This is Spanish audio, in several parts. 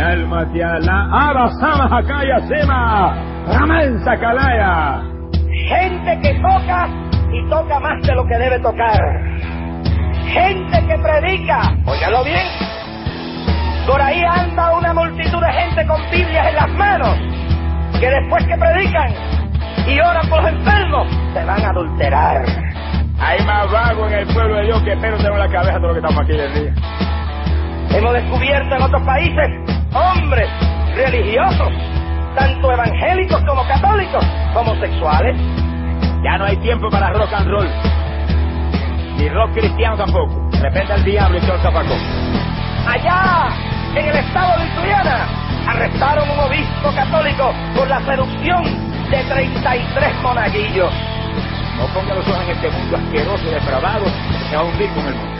alma te ala, abasama hakaya sema, ramansa kalaya. Gente que toca y toca más de lo que debe tocar. Gente que predica, óigalo bien. Por ahí anda una multitud de gente con Biblias en las manos, que después que predican y oran por los enfermos, se van a adulterar. Hay más vago en el pueblo de Dios que pero tengo en la cabeza todo lo que estamos aquí el día. Hemos descubierto en otros países hombres religiosos, tanto evangélicos como católicos, homosexuales. Ya no hay tiempo para rock and roll. Ni rock cristiano tampoco. De repente el diablo y el zapacón. Allá, en el estado de Lituania, arrestaron un obispo católico por la seducción de 33 monaguillos. No ponga los ojos en este mundo asqueroso y depravado que va a hundir el mundo.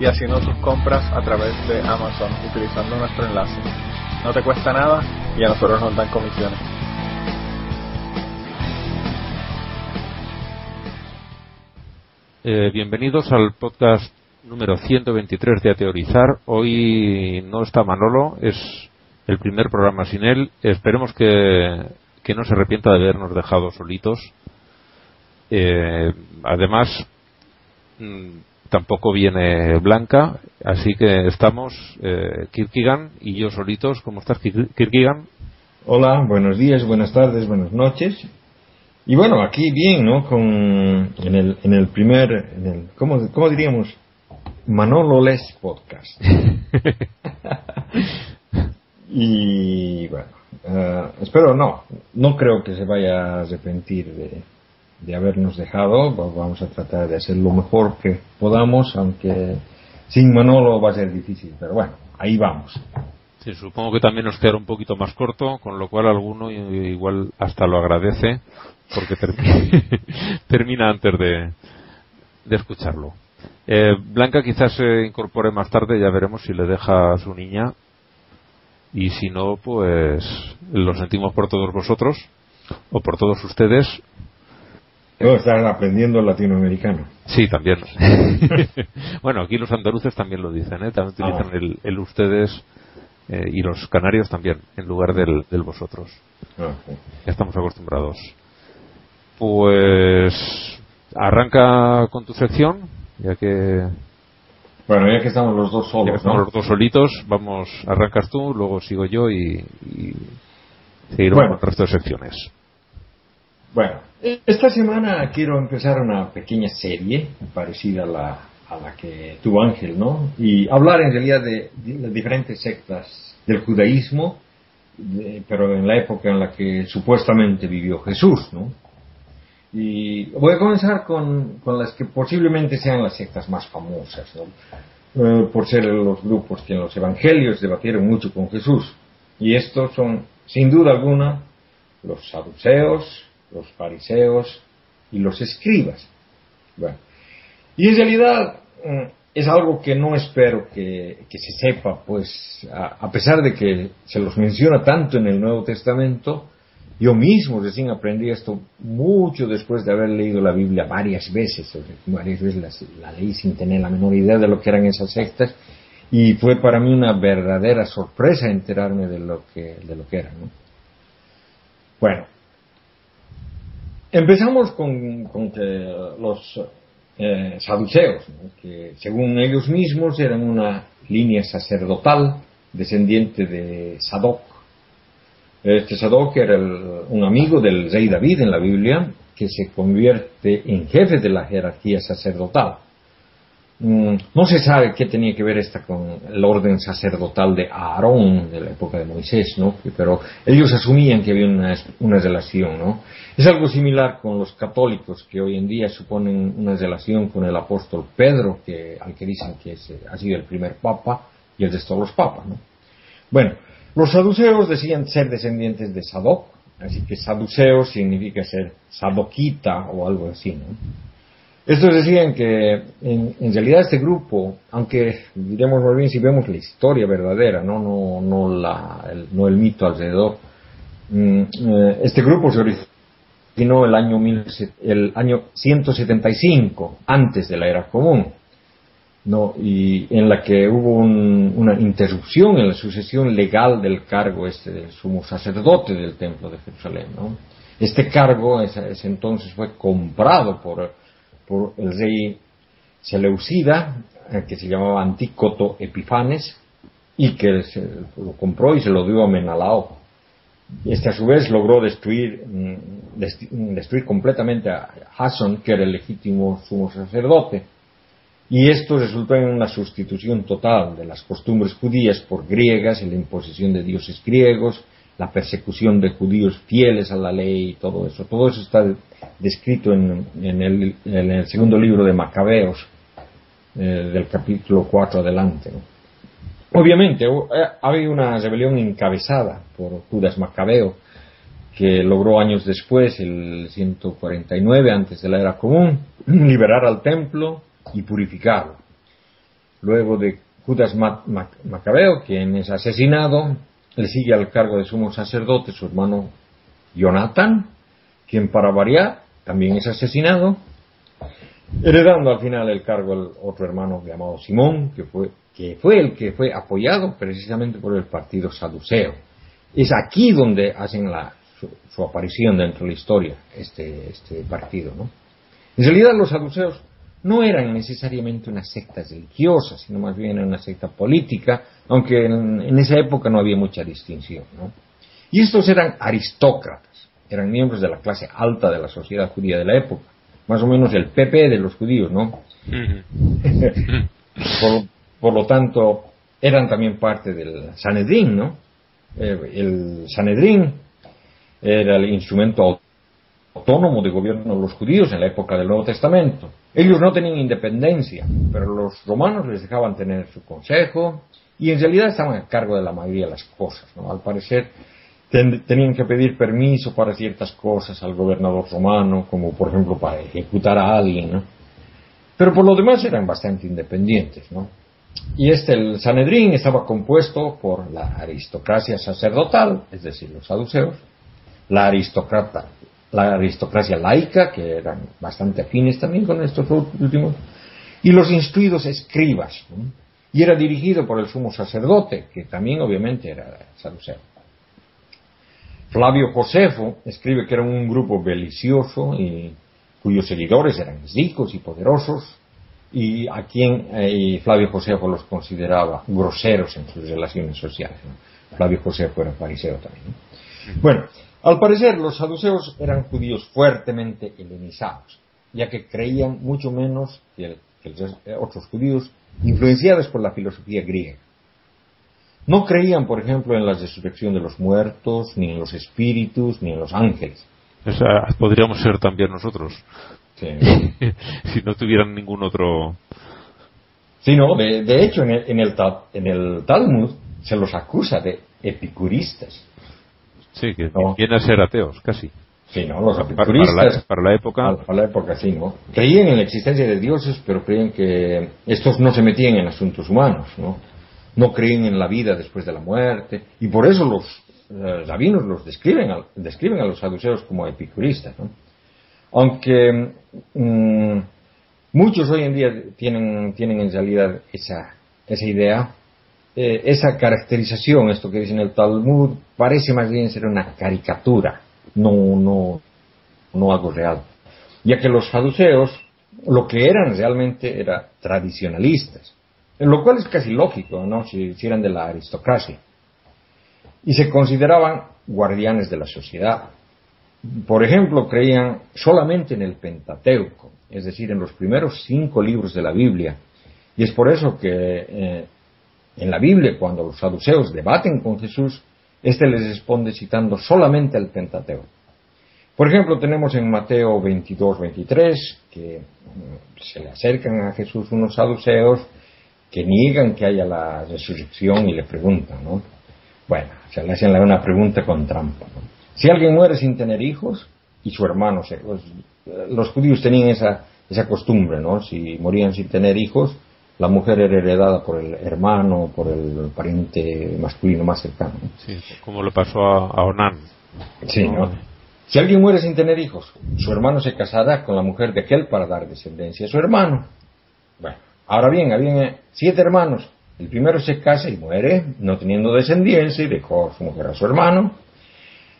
y haciendo tus compras a través de Amazon utilizando nuestro enlace. No te cuesta nada y a nosotros nos dan comisiones. Eh, bienvenidos al podcast número 123 de Ateorizar. Hoy no está Manolo, es el primer programa sin él. Esperemos que, que no se arrepienta de habernos dejado solitos. Eh, además, mm, tampoco viene Blanca, así que estamos eh, Kirkigan y yo solitos. ¿Cómo estás, Kir- Kirkigan? Hola, buenos días, buenas tardes, buenas noches. Y bueno, aquí bien, ¿no? Con, en, el, en el primer, en el, ¿cómo, cómo diríamos? Manolo Les Podcast. y bueno, eh, espero no, no creo que se vaya a arrepentir de, de habernos dejado. Va- Vamos a tratar de hacer lo mejor que podamos, aunque sin Manolo va a ser difícil, pero bueno, ahí vamos. Sí, supongo que también nos quedará un poquito más corto, con lo cual alguno igual hasta lo agradece, porque ter- termina antes de, de escucharlo. Eh, Blanca quizás se incorpore más tarde, ya veremos si le deja a su niña. Y si no, pues lo sentimos por todos vosotros, o por todos ustedes. Luego estar aprendiendo latinoamericano. Sí, también. bueno, aquí los andaluces también lo dicen, ¿eh? también utilizan Ah. el, el ustedes eh, y los canarios también, en lugar del, del vosotros. Ah, sí. Ya estamos acostumbrados. Pues arranca con tu sección, ya que, Bueno, ya que estamos los dos ya que solos, estamos ¿no? los dos solitos, vamos, arrancas tú, luego sigo yo y, y seguiremos Bueno. con el resto de secciones. Bueno, esta semana quiero empezar una pequeña serie parecida a la, a la que tuvo Ángel, ¿no? Y hablar en realidad de, las diferentes sectas del judaísmo, pero en la época en la que supuestamente vivió Jesús, ¿no? Y voy a comenzar con, con las que posiblemente sean las sectas más famosas, ¿no? Eh, por ser los grupos que en los evangelios debatieron mucho con Jesús. Y estos son, sin duda alguna, los saduceos, los fariseos y los escribas. Bueno, y en realidad mm, es algo que no espero que, que se sepa, pues a, a pesar de que se los menciona tanto en el Nuevo Testamento, yo mismo recién aprendí esto mucho después de haber leído la Biblia varias veces, varias veces las- la leí sin tener la menor idea de lo que eran esas sectas, y fue para mí una verdadera sorpresa enterarme de lo que, de lo que eran. ¿no? Bueno, empezamos con, los eh, saduceos, que según ellos mismos eran una línea sacerdotal descendiente de Sadoc. Este Sadoc era el- un amigo del rey David en la Biblia que se convierte en jefe de la jerarquía sacerdotal. Mm, No se sabe qué tenía que ver esta con el orden sacerdotal de Aarón de la época de Moisés, ¿no? Pero ellos asumían que había una, relación, ¿no? Es algo similar con los católicos que hoy en día suponen una relación con el apóstol Pedro, que, al que dicen que ha sido el primer papa y el de todos los papas, ¿no? Bueno, Los saduceos decían ser descendientes de Sadoc, así que saduceo significa ser sadoquita o algo así. ¿no? Estos decían que en, realidad este grupo, aunque diremos muy bien si vemos la historia verdadera, no, no, no, la, el, no el mito alrededor, mm, eh, este grupo se originó el año, el año 175 antes de la era común. ¿no? y en la que hubo una interrupción en la sucesión legal del cargo este del sumo sacerdote del templo de Jerusalén. ¿no? Este cargo ese entonces fue comprado por por el rey Seleucida, eh, que se llamaba Antícoto Epifanes, y que lo compró y se lo dio a Menalao. Este a su vez logró destruir, mm, destruir completamente a Jason, que era el legítimo sumo sacerdote. Y esto resultó en una sustitución total de las costumbres judías por griegas, en la imposición de dioses griegos, la persecución de judíos fieles a la ley y todo eso. Todo eso está descrito en, el, segundo libro de Macabeos, eh, del capítulo 4 adelante. Obviamente, eh, había una rebelión encabezada por Judas Macabeo, que logró años después, el 149 antes de la era común, liberar al templo y purificarlo. Luego de Judas Macabeo, quien es asesinado, le sigue al cargo de sumo sacerdote su hermano Jonathan, quien para variar también es asesinado, heredando al final el cargo al otro hermano llamado Simón, que fue, que fue el que fue apoyado precisamente por el partido saduceo. Es aquí donde hacen la, su, aparición dentro de la historia, este, este partido. ¿no? En realidad los saduceos no eran necesariamente una secta religiosa, sino más bien una secta política, aunque en, esa época no había mucha distinción. ¿no? Y estos eran aristócratas, eran miembros de la clase alta de la sociedad judía de la época, más o menos el PP de los judíos, ¿no? por, lo tanto, eran también parte del Sanedrín, ¿no? Eh, el Sanedrín era el instrumento autónomo de gobierno de los judíos en la época del Nuevo Testamento. Ellos no tenían independencia, pero los romanos les dejaban tener su consejo y en realidad estaban a cargo de la mayoría de las cosas. Al parecer tenían que pedir permiso para ciertas cosas al gobernador romano, como por ejemplo para ejecutar a alguien. Pero por lo demás eran bastante independientes. ¿no? Y este, el Sanedrín, estaba compuesto por la aristocracia sacerdotal, es decir, los saduceos, la aristócrata la aristocracia laica, que eran bastante afines también con estos últimos, y los instruidos escribas. Y era dirigido por el sumo sacerdote, que también obviamente era saduceo. Flavio Josefo escribe que era un grupo belicioso y cuyos seguidores eran ricos y poderosos, y a quien eh, Flavio Josefo los consideraba groseros en sus relaciones sociales. Flavio Josefo era fariseo también. Bueno, al parecer, los saduceos eran judíos fuertemente helenizados, ya que creían mucho menos que, otros judíos influenciados por la filosofía griega. No creían, por ejemplo, en la resurrección de los muertos, ni en los espíritus, ni en los ángeles. Esa podríamos ser también nosotros. si no tuvieran ningún otro. Sí, no, de, hecho, en el, en el Talmud se los acusa de epicuristas. Sí, que vienen a ser ateos, casi. Sí, ¿no? Los epicuristas. Para la, época. Para la época, sí, ¿no? Creían en la existencia de dioses, pero creían que estos no se metían en asuntos humanos, ¿no? No creían en la vida después de la muerte. Y por eso los eh, rabinos los describen, describen a los saduceos como epicuristas, ¿no? Aunque mm, muchos hoy en día tienen, tienen en realidad esa, esa idea, eh, esa caracterización, esto que dice en el Talmud, parece más bien ser una caricatura, no, no, no algo real. Ya que los saduceos lo que eran realmente era tradicionalistas, lo cual es casi lógico, ¿no? Si, eran de la aristocracia. Y se consideraban guardianes de la sociedad. Por ejemplo, creían solamente en el Pentateuco, es decir, en los primeros cinco libros de la Biblia. Y es por eso que eh, en la Biblia, cuando los saduceos debaten con Jesús, éste les responde citando solamente el Pentateuco. Por ejemplo, tenemos en Mateo 22, 23 que mm, se le acercan a Jesús unos saduceos que niegan que haya la resurrección y le preguntan, ¿no? Bueno, se le hacen una pregunta con trampa. Si alguien muere sin tener hijos y su hermano se... Pues, los judíos tenían esa, esa costumbre, ¿no? Si morían sin tener hijos, la mujer era heredada por el hermano, por el pariente masculino más cercano. Sí, como le pasó a, Onan. Sí, ¿no? Si alguien muere sin tener hijos, su hermano se casará con la mujer de aquel para dar descendencia a su hermano. Bueno, ahora bien, había siete hermanos. El primero se casa y muere, no teniendo descendencia, y dejó a su mujer a su hermano.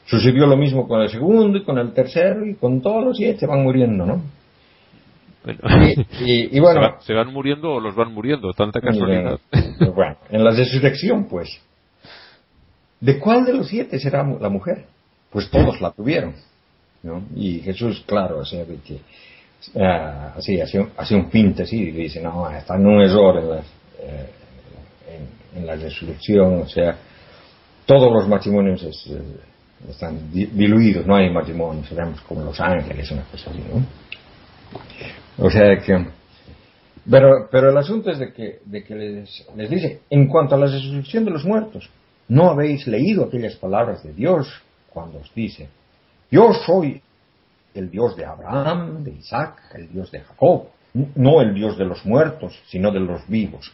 Sucedió lo mismo con el segundo y con el tercero, y con todos los siete van muriendo, ¿no? Y, bueno, ¿Se, van muriendo o los van muriendo? Tanta casualidad. bueno, en la resurrección, pues. ¿De cuál de los siete será la mujer? Pues todos la tuvieron. ¿no? Y Jesús, claro, así, que, uh, así hace, un pinte así y dice, no, está en un error en la, eh, en, la resurrección, o sea, todos los matrimonios eh, están diluidos, no hay matrimonios, seremos como los ángeles, una cosa así, ¿no? O sea que... Pero, pero el asunto es de que, de que les, les dice, en cuanto a la resurrección de los muertos, ¿no habéis leído aquellas palabras de Dios cuando os dice, yo soy el Dios de Abraham, de Isaac, el Dios de Jacob, no el Dios de los muertos, sino de los vivos?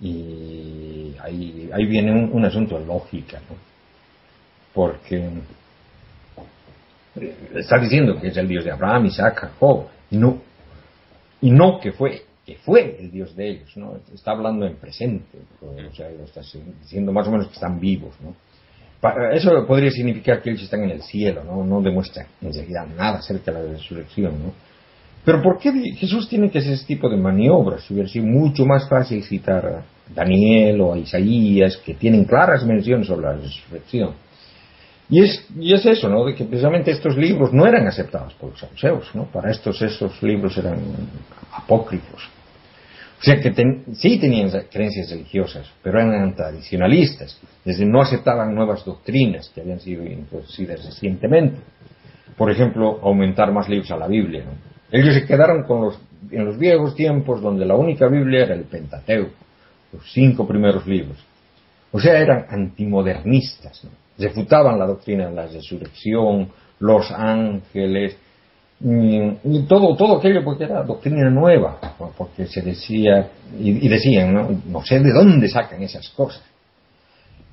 Y ahí, ahí viene un, un asunto de lógica, ¿no? Porque está diciendo que es el Dios de Abraham, Isaac, Jacob, no, y no que fue, que fue el Dios de ellos, ¿no? Está hablando en presente, o sea, está diciendo más o menos que están vivos, ¿no? Eso podría significar que ellos están en el cielo, ¿no? No demuestra en realidad nada acerca de la resurrección, ¿no? Pero ¿por qué Jesús tiene que hacer ese tipo de maniobras? Hubiera sido mucho más fácil citar a Daniel o a Isaías, que tienen claras menciones sobre la resurrección. Y es, y es eso, ¿no? De que precisamente estos libros no eran aceptados por los saduceos, ¿no? Para estos, estos libros eran apócrifos. O sea que sí tenían creencias religiosas, pero eran tradicionalistas. Desde no aceptaban nuevas doctrinas que habían sido introducidas recientemente. Por ejemplo, aumentar más libros a la Biblia. ¿no? Ellos se quedaron con los, en los viejos tiempos donde la única Biblia era el Pentateuco, los cinco primeros libros. O sea, eran antimodernistas. ¿no? Refutaban la doctrina de la resurrección, los ángeles, todo, todo aquello porque era doctrina nueva, porque se decía, y, decían, ¿no? no sé de dónde sacan esas cosas.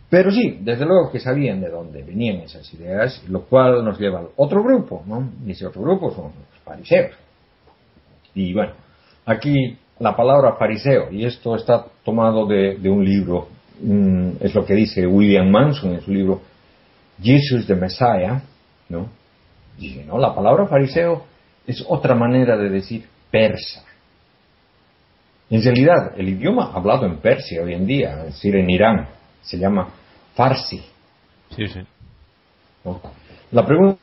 Pero sí, desde luego que sabían de dónde venían esas ideas, lo cual nos lleva al otro grupo, ¿no? Y ese otro grupo son los fariseos. Y bueno, aquí la palabra fariseo, y esto está tomado de, un libro, mm, es lo que dice William Manson en su libro Jesus the Messiah, ¿no? Dice, no, la palabra fariseo es otra manera de decir persa. En realidad, el idioma hablado en Persia hoy en día, es decir, en Irán, se llama farsi. Sí, sí. La pregunta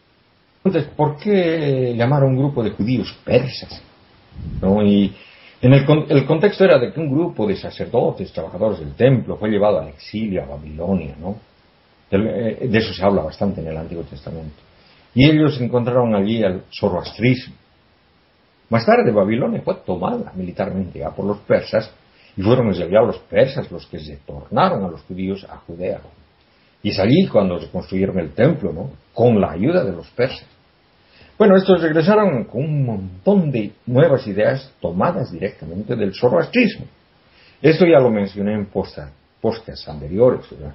es, ¿por qué llamar a un grupo de judíos persas? ¿No? Y en el, el, contexto era de que un grupo de sacerdotes, trabajadores del templo, fue llevado al exilio a Babilonia, ¿no? Eh, de eso se habla bastante en el Antiguo Testamento. Y ellos encontraron allí el zoroastrismo. Más tarde Babilonia fue tomada militarmente ya por los persas y fueron ya los persas los que se tornaron a los judíos a Judea. Y es allí cuando se construyeron el templo, ¿no? Con la ayuda de los persas. Bueno, estos regresaron con un montón de nuevas ideas tomadas directamente del zoroastrismo. Esto ya lo mencioné en postas, anteriores. ¿verdad?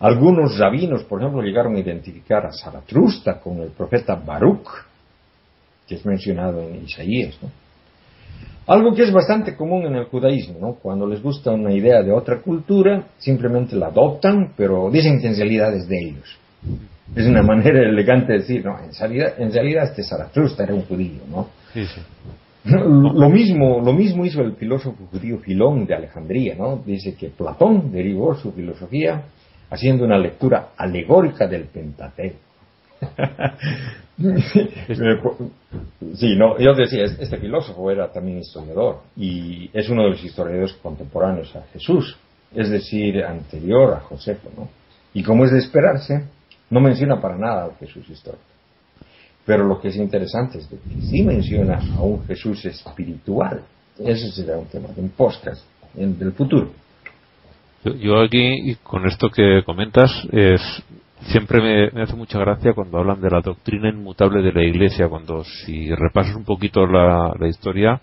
Algunos rabinos, por ejemplo, llegaron a identificar a Zaratrusta con el profeta Baruch, que es mencionado en Isaías. ¿no? Algo que es bastante común en el judaísmo, ¿no? Cuando les gusta una idea de otra cultura, simplemente la adoptan, pero dicen que en realidad es de ellos. Es una manera elegante de decir, no, en realidad, en realidad este Zaratrusta era un judío, ¿no? Sí, sí. Lo mismo, lo mismo hizo el filósofo judío Filón de Alejandría, ¿no? Dice que Platón derivó su filosofía haciendo una lectura alegórica del Pentateuco. sí, no, yo decía, este filósofo era también historiador y es uno de los historiadores contemporáneos a Jesús, es decir, anterior a Josefo, ¿no? Y como es de esperarse, no menciona para nada a Jesús histórico. Pero lo que es interesante es que sí menciona a un Jesús espiritual. Ese será un tema de un podcast en, del futuro. Yo, aquí, con esto que comentas, es, siempre me, hace mucha gracia cuando hablan de la doctrina inmutable de la Iglesia, cuando si repasas un poquito la, historia,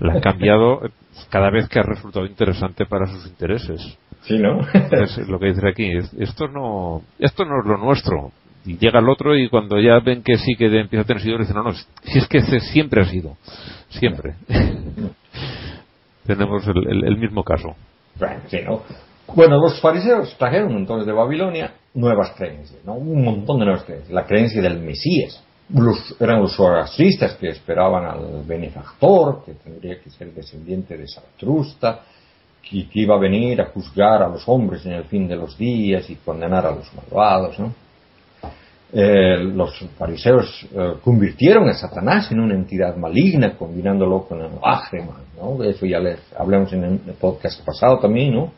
la han cambiado cada vez que ha resultado interesante para sus intereses. Sí, ¿no? es lo que dice aquí. Esto no, esto no es lo nuestro. Y llega el otro y cuando ya ven que sí que empieza a tener seguidores, dicen, no, no, si es que ese siempre ha sido. Siempre. Tenemos el, mismo caso. ¿No? Bueno, los fariseos trajeron entonces de Babilonia nuevas creencias, ¿no? Un montón de nuevas creencias. La creencia del Mesías. eran los zoroastristas que esperaban al benefactor, que tendría que ser descendiente de Zaratustra, que, que iba a venir a juzgar a los hombres en el fin de los días y condenar a los malvados, ¿no? Eh, los fariseos eh, convirtieron a Satanás en una entidad maligna, combinándolo con el ¿no? De eso ya les hablamos en el podcast pasado también, ¿no?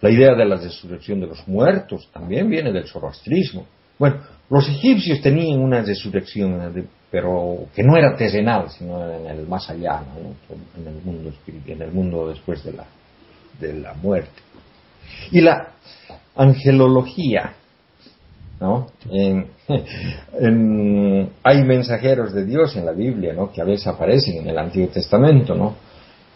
La idea de la resurrección de los muertos también viene del zoroastrismo. Bueno, los egipcios tenían una resurrección, eh, pero que no era terrenal, sino en el más allá, en el mundo en el mundo después de la, de la muerte. Y la angelología, ¿no? hay mensajeros de Dios en la Biblia, ¿no? Que a veces aparecen en el Antiguo Testamento, ¿no?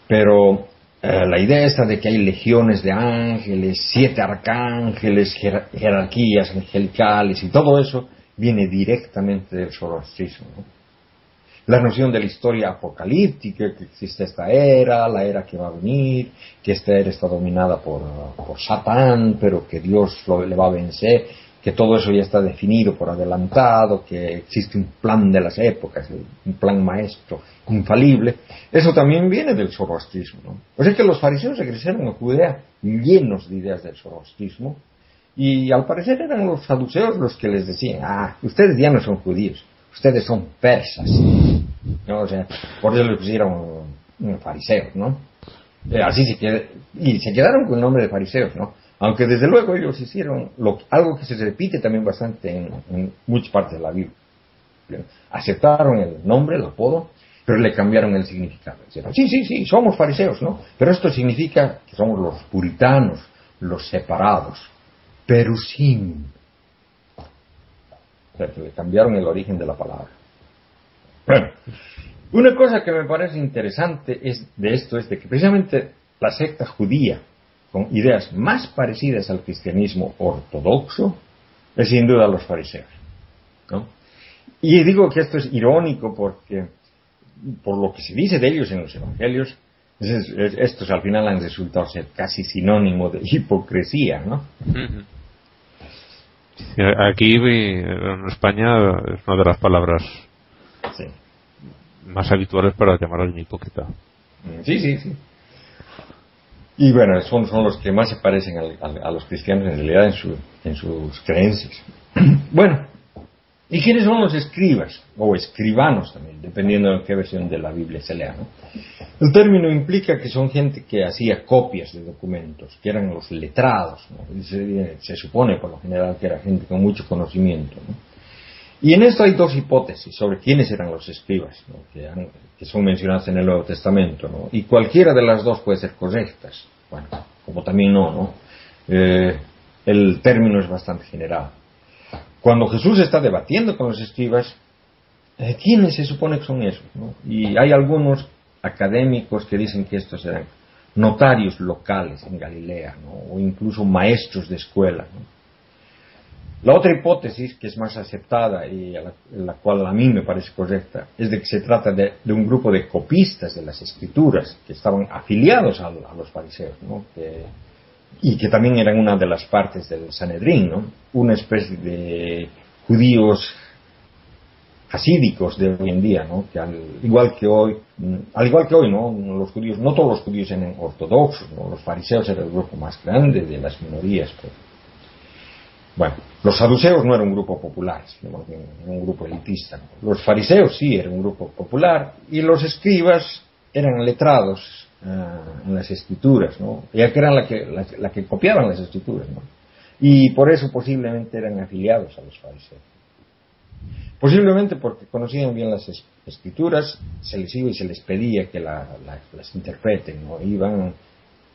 Pero eh, la idea esta de que hay legiones de ángeles, siete arcángeles, jerarquías angelicales y todo eso viene directamente del zoroastrismo. La noción de la historia apocalíptica, que existe esta era, la era que va a venir, que esta era está dominada por, por Satán, pero que Dios lo, le va a vencer que todo eso ya está definido por adelantado, que existe un plan de las épocas, un plan maestro infalible, eso también viene del zoroastrismo. ¿no? O sea que los fariseos regresaron a Judea llenos de ideas del zoroastrismo y al parecer eran los saduceos los que les decían, ah, ustedes ya no son judíos, ustedes son persas. ¿No? O por eso les pusieron fariseos, ¿no? Eh, así se y se quedaron con el nombre de fariseos, ¿no? Aunque desde luego ellos hicieron algo que se repite también bastante en, muchas partes de la Biblia. Aceptaron el nombre, el apodo, pero le cambiaron el significado. sí, sí, sí, somos fariseos, ¿no? Pero esto significa que somos los puritanos, los separados, perusim. O sea, que le cambiaron el origen de la palabra. Bueno, una cosa que me parece interesante es de esto es de que precisamente la secta judía con ideas más parecidas al cristianismo ortodoxo es sin duda los fariseos. Y digo que esto es irónico porque, por lo que se dice de ellos en los evangelios, estos al final han resultado ser casi sinónimo de hipocresía, ¿no? Aquí en España es una de las palabras más habituales para llamar a alguien hipócrita. Sí, sí, sí. Y bueno, son, son los que más se parecen a, los cristianos en realidad en, su, en sus creencias. bueno, ¿y quiénes son los escribas? O escribanos también, dependiendo de qué versión de la Biblia se lea. ¿no? El término implica que son gente que hacía copias de documentos, que eran los letrados. Se, se, supone por lo general que era gente con mucho conocimiento. ¿no? Y en esto hay dos hipótesis sobre quiénes eran los escribas, que, son mencionados en el Nuevo Testamento, ¿no? y cualquiera de las dos puede ser correctas, bueno, como también no, ¿no? Eh, el término es bastante general. Cuando Jesús está debatiendo con los escribas, ¿quiénes se supone que son esos? Y hay algunos académicos que dicen que estos eran notarios locales en Galilea, o incluso maestros de escuela. ¿no? La otra hipótesis, que es más aceptada y la, cual a mí me parece correcta, es de que se trata de, un grupo de copistas de las escrituras que estaban afiliados a, los fariseos, ¿no? y que también eran una de las partes del Sanedrín, ¿no? una especie de judíos hasídicos de hoy en día, ¿no? que al igual que hoy, al igual que hoy, ¿no? los judíos, no todos los judíos eran ortodoxos, ¿no? los fariseos eran el grupo más grande de las minorías. Pues. Bueno, los saduceos no eran un grupo popular, sino un grupo elitista. Los fariseos sí eran un grupo popular y los escribas eran letrados eh, en las escrituras, ¿no? Ya que eran la que, la, que copiaban las escrituras, ¿no? Y por eso posiblemente eran afiliados a los fariseos. Posiblemente porque conocían bien las escrituras, se les iba y se les pedía que las interpreten, ¿no? Iban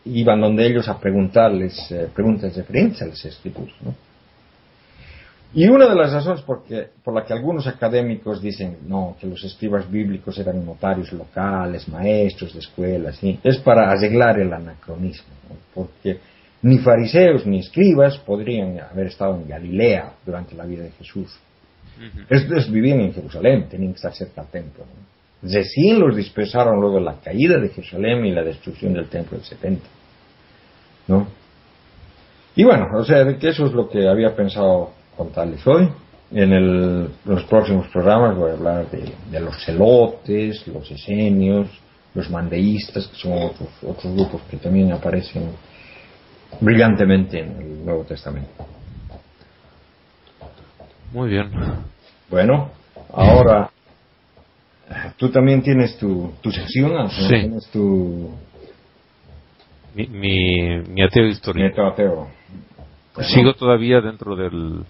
iban donde ellos a preguntarles eh, preguntas referentes a las escrituras. ¿no? Y una de las razones por, por la que algunos académicos dicen no, que los escribas bíblicos eran notarios locales, maestros de escuelas, es para arreglar el anacronismo, porque ni fariseos ni escribas podrían haber estado en Galilea durante la vida de Jesús. Estos vivían en Jerusalén, tenían que estar cerca del templo. Recién los dispersaron luego la caída de Jerusalén y la destrucción del templo del 70. ¿no? Y bueno, o sea, que eso es lo que había pensado contarles hoy. En los próximos programas voy a hablar de, los celotes, los esenios, los mandeístas, que son otros, otros grupos que también aparecen brillantemente en el Nuevo Testamento. Muy bien. Bueno, ahora tú también tienes tu, tu sección, sí. tienes tu... Mi, mi, mi ateo histórico. ateo. Sigo todavía dentro del,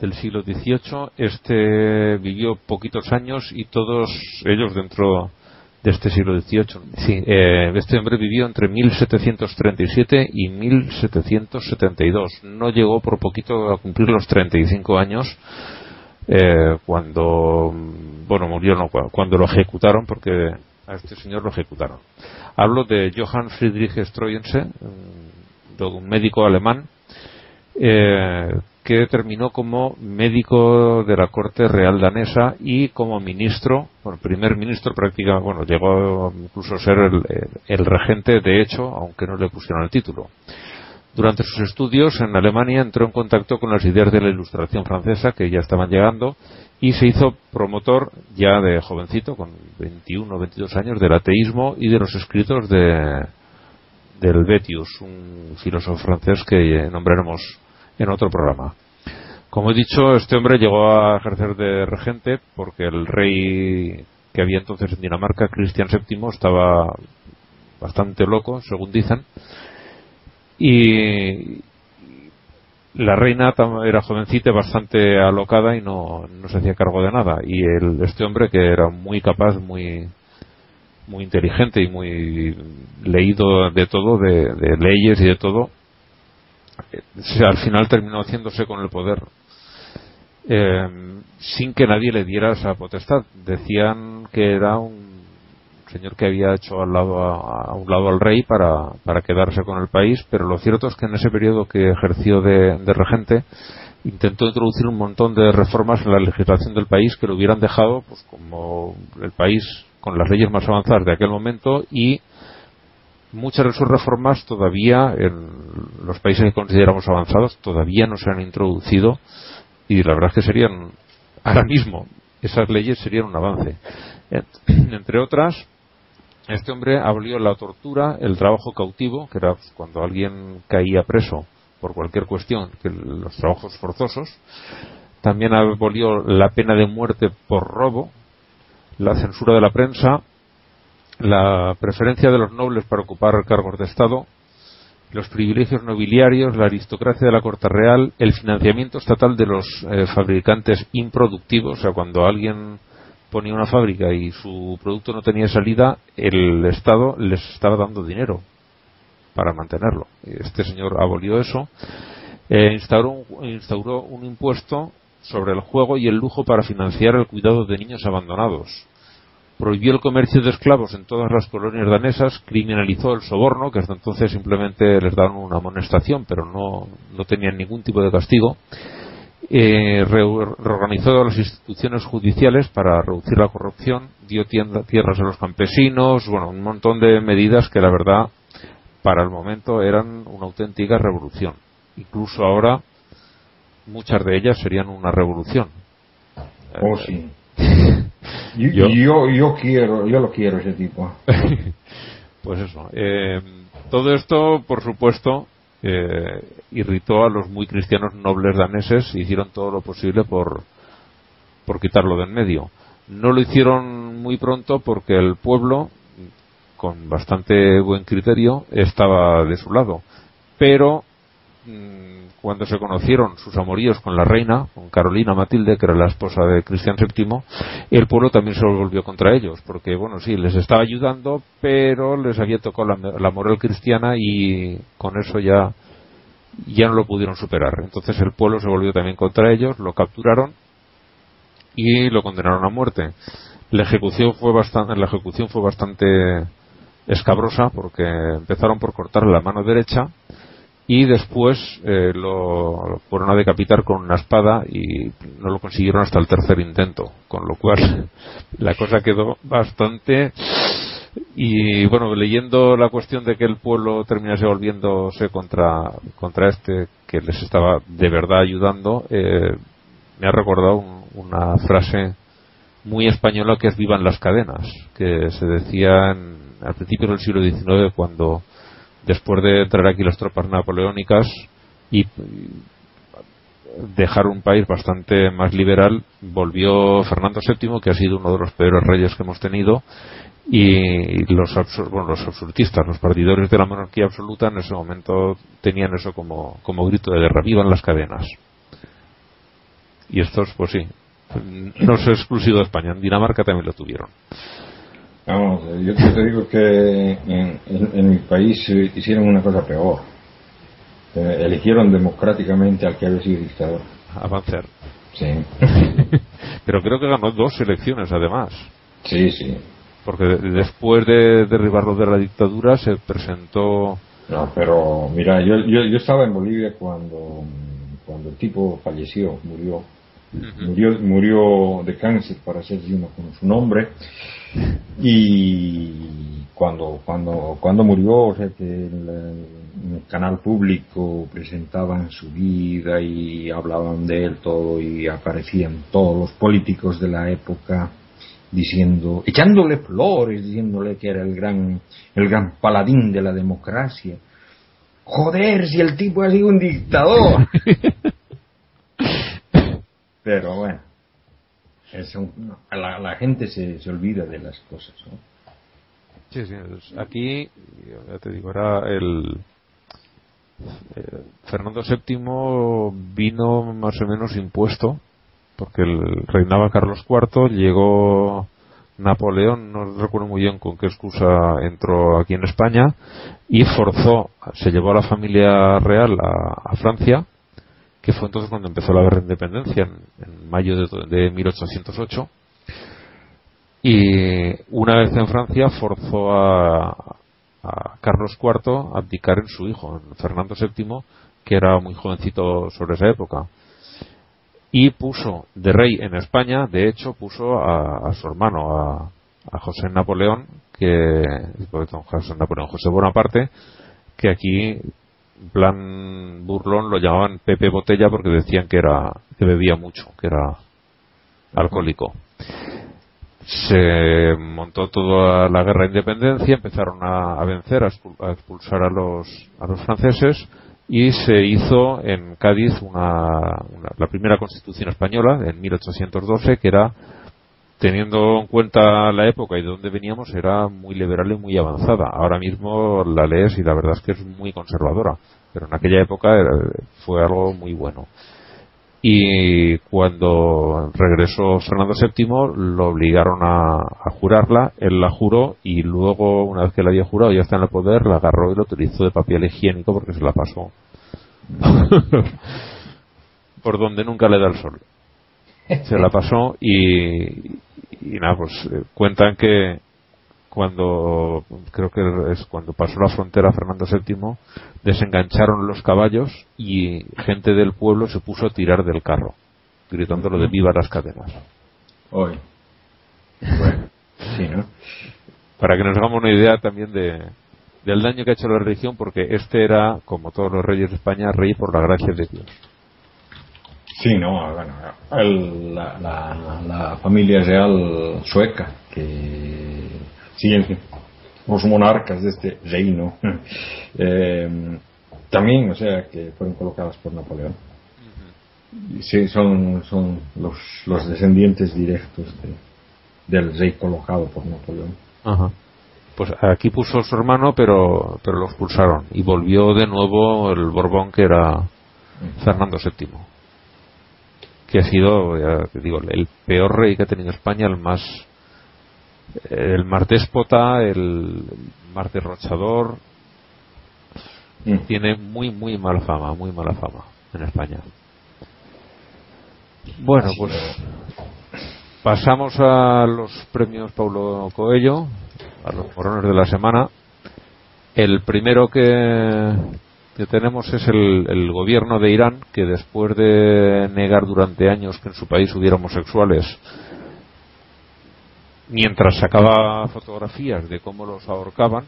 del siglo XVIII. Este vivió poquitos años y todos ellos dentro de este siglo XVIII. Eh, este hombre vivió entre 1737 y 1772. No llegó por poquito a cumplir los 35 años eh, cuando, bueno, murió, no, cuando lo ejecutaron, porque a este señor lo ejecutaron. Hablo de Johann Friedrich Stroyense, un médico alemán, eh, que terminó como médico de la corte real danesa y como ministro, bueno, primer ministro prácticamente, bueno, llegó incluso a ser el, regente de hecho, aunque no le pusieron el título. Durante sus estudios en Alemania entró en contacto con las ideas de la ilustración francesa que ya estaban llegando y se hizo promotor ya de jovencito, con 21 o 22 años, del ateísmo y de los escritos de del Betius, un filósofo francés que nombraremos en otro programa. Como he dicho, este hombre llegó a ejercer de regente porque el rey que había entonces en Dinamarca, Cristian VII, estaba bastante loco, según dicen, y la reina era jovencita, bastante alocada y no, no se hacía cargo de nada. Y el, este hombre, que era muy capaz, muy muy inteligente y muy leído de todo, de, de leyes y de todo, al final terminó haciéndose con el poder eh, sin que nadie le diera esa potestad. Decían que era un señor que había hecho al lado a, un lado al rey para, para, quedarse con el país, pero lo cierto es que en ese periodo que ejerció de, de, regente intentó introducir un montón de reformas en la legislación del país que lo hubieran dejado pues como el país con las leyes más avanzadas de aquel momento y muchas de sus reformas todavía en los países que consideramos avanzados todavía no se han introducido y la verdad es que serían ahora mismo esas leyes serían un avance. Entre otras este hombre abolió la tortura el trabajo cautivo que era cuando alguien caía preso por cualquier cuestión que los trabajos forzosos. También abolió la pena de muerte por robo la censura de la prensa la preferencia de los nobles para ocupar cargos de Estado, los privilegios nobiliarios, la aristocracia de la corte real, el financiamiento estatal de los eh, fabricantes improductivos, o sea, cuando alguien ponía una fábrica y su producto no tenía salida, el Estado les estaba dando dinero para mantenerlo. Este señor abolió eso, eh, instauró, instauró un impuesto sobre el juego y el lujo para financiar el cuidado de niños abandonados prohibió el comercio de esclavos en todas las colonias danesas, criminalizó el soborno, que hasta entonces simplemente les daban una amonestación, pero no, no tenían ningún tipo de castigo, eh, reorganizó las instituciones judiciales para reducir la corrupción, dio tierras a los campesinos, bueno, un montón de medidas que la verdad para el momento eran una auténtica revolución. Incluso ahora muchas de ellas serían una revolución. Oh, sí. Yo, yo, quiero, yo lo quiero ese tipo. pues eso. Eh, todo esto, por supuesto, eh, irritó a los muy cristianos nobles daneses y hicieron todo lo posible por, por quitarlo de en medio. No lo hicieron muy pronto porque el pueblo, con bastante buen criterio, estaba de su lado. Pero cuando se conocieron sus amoríos con la reina, con Carolina Matilde, que era la esposa de Cristian VII, el pueblo también se volvió contra ellos, porque, bueno, sí, les estaba ayudando, pero les había tocado la, moral cristiana y con eso ya, ya no lo pudieron superar. Entonces el pueblo se volvió también contra ellos, lo capturaron y lo condenaron a muerte. La ejecución fue bastante, la ejecución fue bastante escabrosa porque empezaron por cortarle la mano derecha y después eh, lo fueron a decapitar con una espada y no lo consiguieron hasta el tercer intento, con lo cual la cosa quedó bastante y bueno, leyendo la cuestión de que el pueblo terminase volviéndose contra, contra este que les estaba de verdad ayudando, eh, me ha recordado una frase muy española que es vivan las cadenas, que se decía al principio del siglo XIX cuando después de entrar aquí las tropas napoleónicas y dejar un país bastante más liberal, volvió Fernando VII, que ha sido uno de los peores reyes que hemos tenido, y los, bueno, los absolutistas, los partidarios de la monarquía absoluta en ese momento tenían eso como, como grito de guerra, vivan las cadenas. Y estos, pues sí, no es exclusivo de España, en Dinamarca también lo tuvieron. Vamos, yo te digo que en, mi país hicieron una cosa peor. Eh, eligieron democráticamente al que había sido dictador. Avanzar. Sí. Pero creo que ganó dos elecciones además. Sí, sí. Porque después de derribarlo de la dictadura se presentó. No, pero mira, yo, yo, yo estaba en Bolivia cuando, cuando el tipo falleció, murió. Murió, murió de cáncer, para ser uno con su nombre. Y cuando, cuando, cuando murió, o sea que en el canal público presentaban su vida y hablaban de él todo y aparecían todos los políticos de la época diciendo, echándole flores, diciéndole que era el gran, el gran paladín de la democracia. Joder, si el tipo ha sido un dictador. Pero bueno, la, gente se, olvida de las cosas. Sí, sí, aquí, ya te digo, era el. Eh, Fernando VII vino más o menos impuesto, porque el, reinaba Carlos IV, llegó Napoleón, no recuerdo muy bien con qué excusa entró aquí en España, y forzó, se llevó a la familia real a Francia, que fue entonces cuando empezó la guerra de independencia, en, mayo de, 1808. Y una vez en Francia forzó a, Carlos IV a abdicar en su hijo, Fernando VII, que era muy jovencito sobre esa época. Y puso de rey en España, de hecho, puso a, su hermano, a, a, José Napoleón, que José Napoleón, José Bonaparte, que aquí en plan burlón lo llamaban Pepe Botella porque decían que era que bebía mucho, que era alcohólico. Se montó toda la guerra de independencia, empezaron a, vencer, a, expulsar a los, a los franceses y se hizo en Cádiz una, la primera constitución española en 1812 que era teniendo en cuenta la época y de dónde veníamos, era muy liberal y muy avanzada. Ahora mismo la lees y la verdad es que es muy conservadora, pero en aquella época fue algo muy bueno. Y cuando regresó Fernando VII, lo obligaron a, jurarla, él la juró y luego, una vez que la había jurado, ya está en el poder, la agarró y lo utilizó de papel higiénico porque se la pasó. Por donde nunca le da el sol se la pasó y, y nada, pues eh, cuentan que cuando creo que es cuando pasó la frontera Fernando VII desengancharon los caballos y gente del pueblo se puso a tirar del carro gritándolo de viva las cadenas. Hoy para que nos hagamos una idea también de del daño que ha hecho la religión porque este era como todos los reyes de España rey por la gracia de Dios Sí, no, bueno, la, la, familia real sueca, que siguen los monarcas de este reino, eh, también, o sea, que fueron colocados por Napoleón. Sí, son, son los, los descendientes directos del rey colocado por Napoleón. Ajá. Pues aquí puso su hermano, pero, pero lo expulsaron y volvió de nuevo el Borbón que era Fernando VII, que ha sido, ya digo, el peor rey que ha tenido España, el más el más déspota, el más derrochador, Mm. tiene muy muy mala fama, muy mala fama en España. Bueno, pues pasamos a los premios Paulo Coelho, a los morones de la semana. El primero que, que tenemos es el, el gobierno de Irán, que después de negar durante años que en su país hubiera homosexuales, mientras sacaba fotografías de cómo los ahorcaban,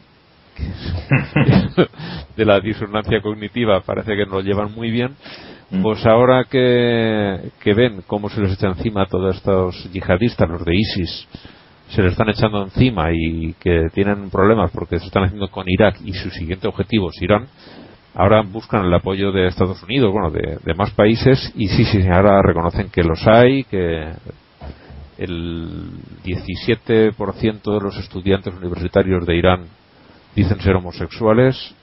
de la disonancia cognitiva parece que nos llevan muy bien Mm. pues ahora que, que ven cómo se les echa encima a todos estos yihadistas los de ISIS se les están echando encima y que tienen problemas porque se están haciendo con Irak y su siguiente objetivo es Irán ahora buscan el apoyo de Estados Unidos bueno de, más países y sí sí ahora reconocen que los hay que el 17% de los estudiantes universitarios de Irán dicen ser homosexuales.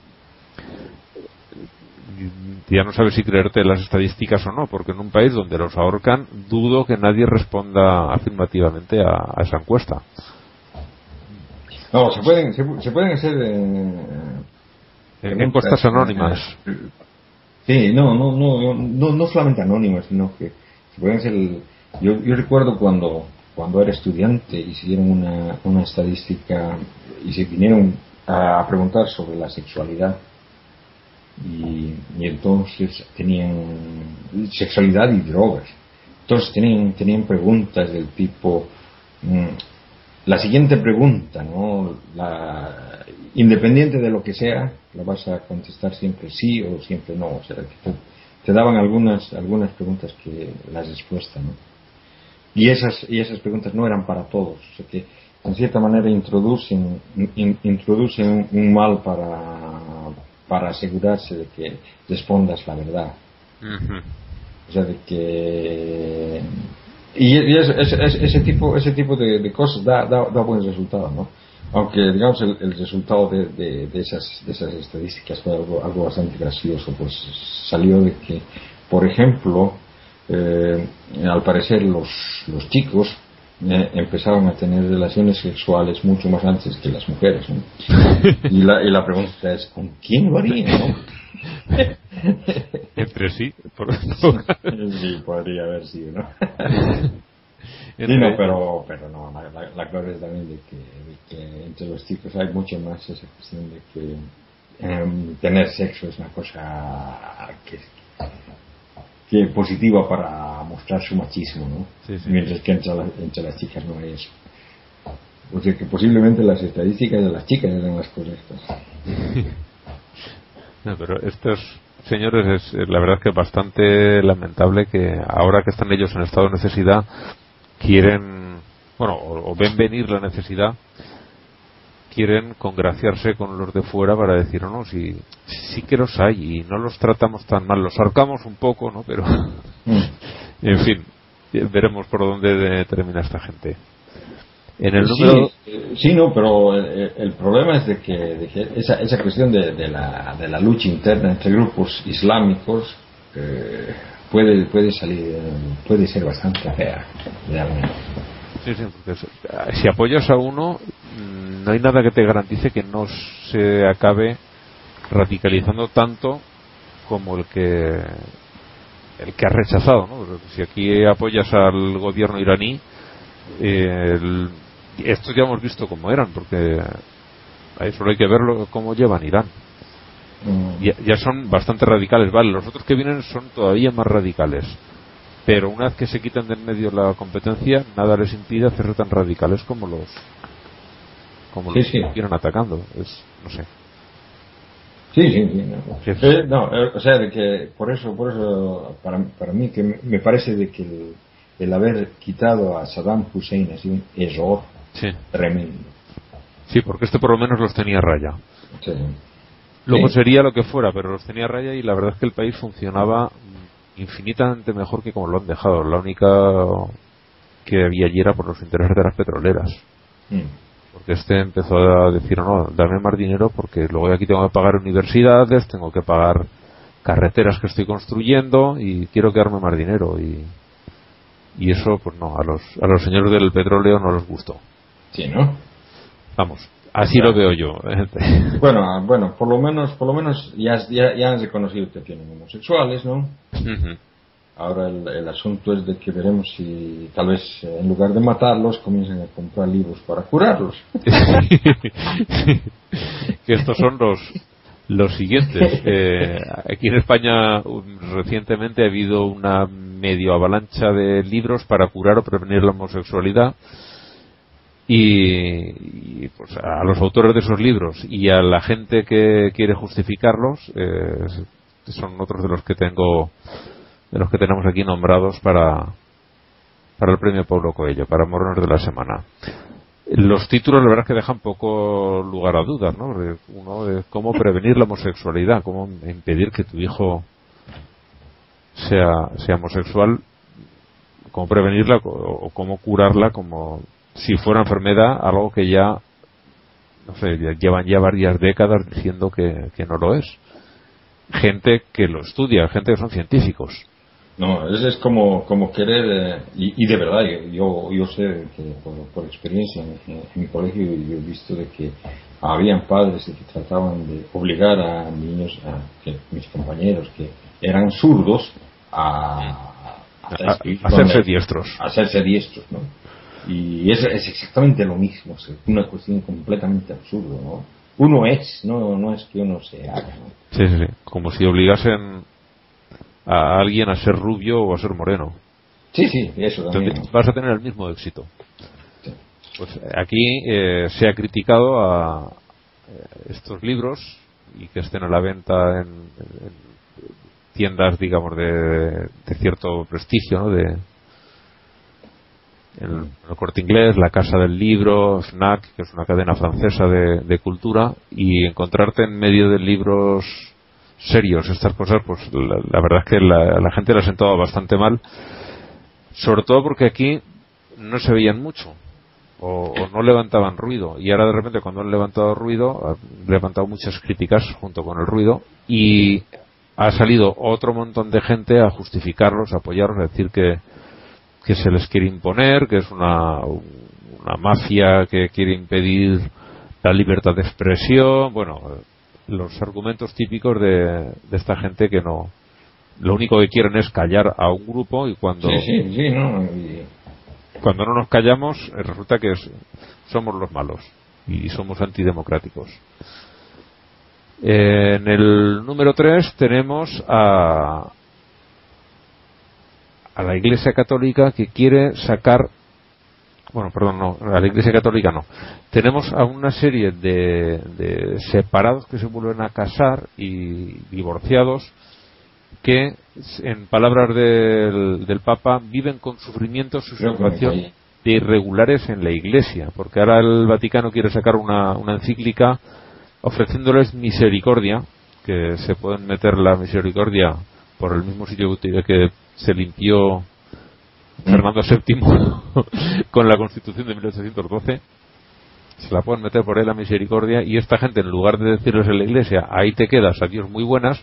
Ya no sabes si creerte las estadísticas o no, porque en un país donde los ahorcan, dudo que nadie responda afirmativamente a, a esa encuesta. No, se pueden, se, se pueden hacer. eh, En encuestas anónimas. Sí, no, no, no, no, no solamente anónimas, sino que se pueden el- yo, yo recuerdo cuando, cuando era estudiante hicieron una, una estadística y se vinieron a preguntar sobre la sexualidad y, y entonces tenían sexualidad y drogas. Entonces tenían, tenían preguntas del tipo, mm, la siguiente pregunta, ¿no? La, independiente de lo que sea, la vas a contestar siempre sí o siempre no. O sea, que te, te daban algunas, algunas preguntas que las respuestas, ¿no? Y esas, y esas preguntas no eran para todos. O sea que, en cierta manera, introducen, in- introducen un mal para, para asegurarse de que respondas la verdad. O sea, de que... Y, y ese, ese- ese- ese tipo, ese tipo de, de cosas da, da, da buen resultado, ¿no? Aunque, digamos, el, el resultado de, de, de esas, de esas estadísticas fue algo, algo bastante gracioso, pues salió de que, por ejemplo, eh, al parecer los, los chicos eh, empezaron a tener relaciones sexuales mucho más antes que las mujeres, ¿no? Y la, y la pregunta es, ¿con quién lo harían, no? Entre sí, por Sí, podría haber sido, ¿no? Sí, no, pero, pero no, la, la, es también de que, de que entre los chicos hay mucho más esa cuestión de que em, tener sexo es una cosa que, que positiva para mostrar su machismo, ¿no? Sí, sí. Mientras que entre, la- entre las chicas no hay eso. O sea que posiblemente las estadísticas de las chicas eran las correctas. No, pero estos señores es la verdad que bastante lamentable que ahora que están ellos en estado de necesidad quieren, bueno, o, o ven venir la necesidad, quieren congraciarse con los de fuera para decir, no, no, si, sí que los hay y no los tratamos tan mal, los ahorcamos un poco, ¿no? Pero, Mm. en fin, eh, veremos por dónde de- termina esta gente. En el Sí, número... eh, sí, no, pero el, el problema es de que, de que esa, esa cuestión de, de la, de la lucha interna entre grupos islámicos eh, puede, puede salir, puede ser bastante fea. Sí, sí, porque si apoyas a uno, mm, no hay nada que te garantice que no se acabe radicalizando tanto como el que el que ha rechazado, ¿no? Si aquí apoyas al gobierno iraní, eh, estos ya hemos visto cómo eran, porque ahí solo hay que verlo cómo llevan Irán. Mm, Ya, ya son bastante radicales, vale. Los otros que vienen son todavía más radicales. Pero una vez que se quitan de en medio la competencia, nada les impide hacerse tan radicales como los como Sí, los sí. que vienen atacando. Es, no sé. Sí, sí, sí. No, Sí. Eh, no, eh, o sea, de que por eso, por eso, para, para mí que me, me parece de que el, el haber quitado a Saddam Hussein sido un error tremendo. Sí, porque este por lo menos los tenía a raya. Sí. Luego Sí. sería lo que fuera, pero los tenía a raya y la verdad es que el país funcionaba infinitamente mejor que como lo han dejado. La única que había allí era por los intereses de las petroleras. Mm. porque este empezó a decir no, dame más dinero porque luego aquí tengo que pagar universidades, tengo que pagar carreteras que estoy construyendo y quiero quedarme más dinero y, y eso pues no a los a los señores del petróleo no les gustó Sí, ¿no? vamos así lo veo yo Bueno, ah, bueno, por lo menos, por lo menos ya, ya, ya han reconocido que tienen homosexuales, ¿no? Ujú. Ahora el, el asunto es de que veremos si tal vez eh, en lugar de matarlos comiencen a comprar libros para curarlos. que estos son los los siguientes. Eh, aquí en España recientemente ha habido una medio avalancha de libros para curar o prevenir la homosexualidad y, pues a los autores de esos libros y a la gente que quiere justificarlos eh, son otros de los que tengo de los que tenemos aquí nombrados para para el premio Pablo Coelho, para Morones de la Semana. Los títulos, la verdad es que dejan poco lugar a dudas, ¿no? Uno de cómo prevenir la homosexualidad, cómo impedir que tu hijo sea, sea homosexual, cómo prevenirla o cómo curarla como si fuera enfermedad, algo que ya, no sé, ya llevan ya varias décadas diciendo que, que no lo es. Gente que lo estudia, gente que son científicos. No, es, es como, como querer, eh, y, y de verdad, yo, yo sé que por, por experiencia en, en mi colegio yo he visto de que habían padres que trataban de obligar a niños, a que mis compañeros que eran zurdos, a, A- escribir a hacerse diestros. a hacerse diestros, ¿no? Y es, es exactamente lo mismo, es una cuestión completamente absurda, ¿no? Uno es, no, no es que uno se haga, ¿no? Sí, sí, sí. Como si obligasen a alguien a ser rubio o a ser moreno. Sí, sí, eso también. Vas a tener el mismo éxito. Sí. Pues aquí eh, se ha criticado a eh, estos libros y que estén a la venta en, en tiendas, digamos, de, de cierto prestigio, ¿no? De el, el Corte Inglés, la Casa del Libro, Fnac, que es una cadena francesa de, cultura, y encontrarte en medio de libros serios. Estas cosas, pues la, verdad es que la, la gente la ha sentado bastante mal, sobre todo porque aquí no se veían mucho o, o no levantaban ruido. Y ahora de repente cuando han levantado ruido han levantado muchas críticas junto con el ruido y ha salido otro montón de gente a justificarlos, a apoyarlos, a decir que, que se les quiere imponer, que es una, una mafia que quiere impedir la libertad de expresión, bueno, los argumentos típicos de, de esta gente que no, lo único que quieren es callar a un grupo y cuando Sí, sí, sí, ¿no? Cuando no nos callamos eh, resulta que es- somos los malos y somos antidemocráticos. Eh, en el número 3 tenemos a, a la Iglesia Católica que quiere sacar, bueno, perdón, no, a la Iglesia Católica no. Tenemos a una serie de, de separados que se vuelven a casar y divorciados que, en palabras del, del Papa, viven con sufrimiento su situación de irregulares en la Iglesia, porque ahora el Vaticano quiere sacar una, una encíclica ofreciéndoles misericordia, que se pueden meter la misericordia por el mismo sitio que que se limpió Fernando VII con la Constitución de 1812 se la pueden meter por ahí la misericordia y esta gente en lugar de decirles en la iglesia ahí te quedas, adiós muy buenas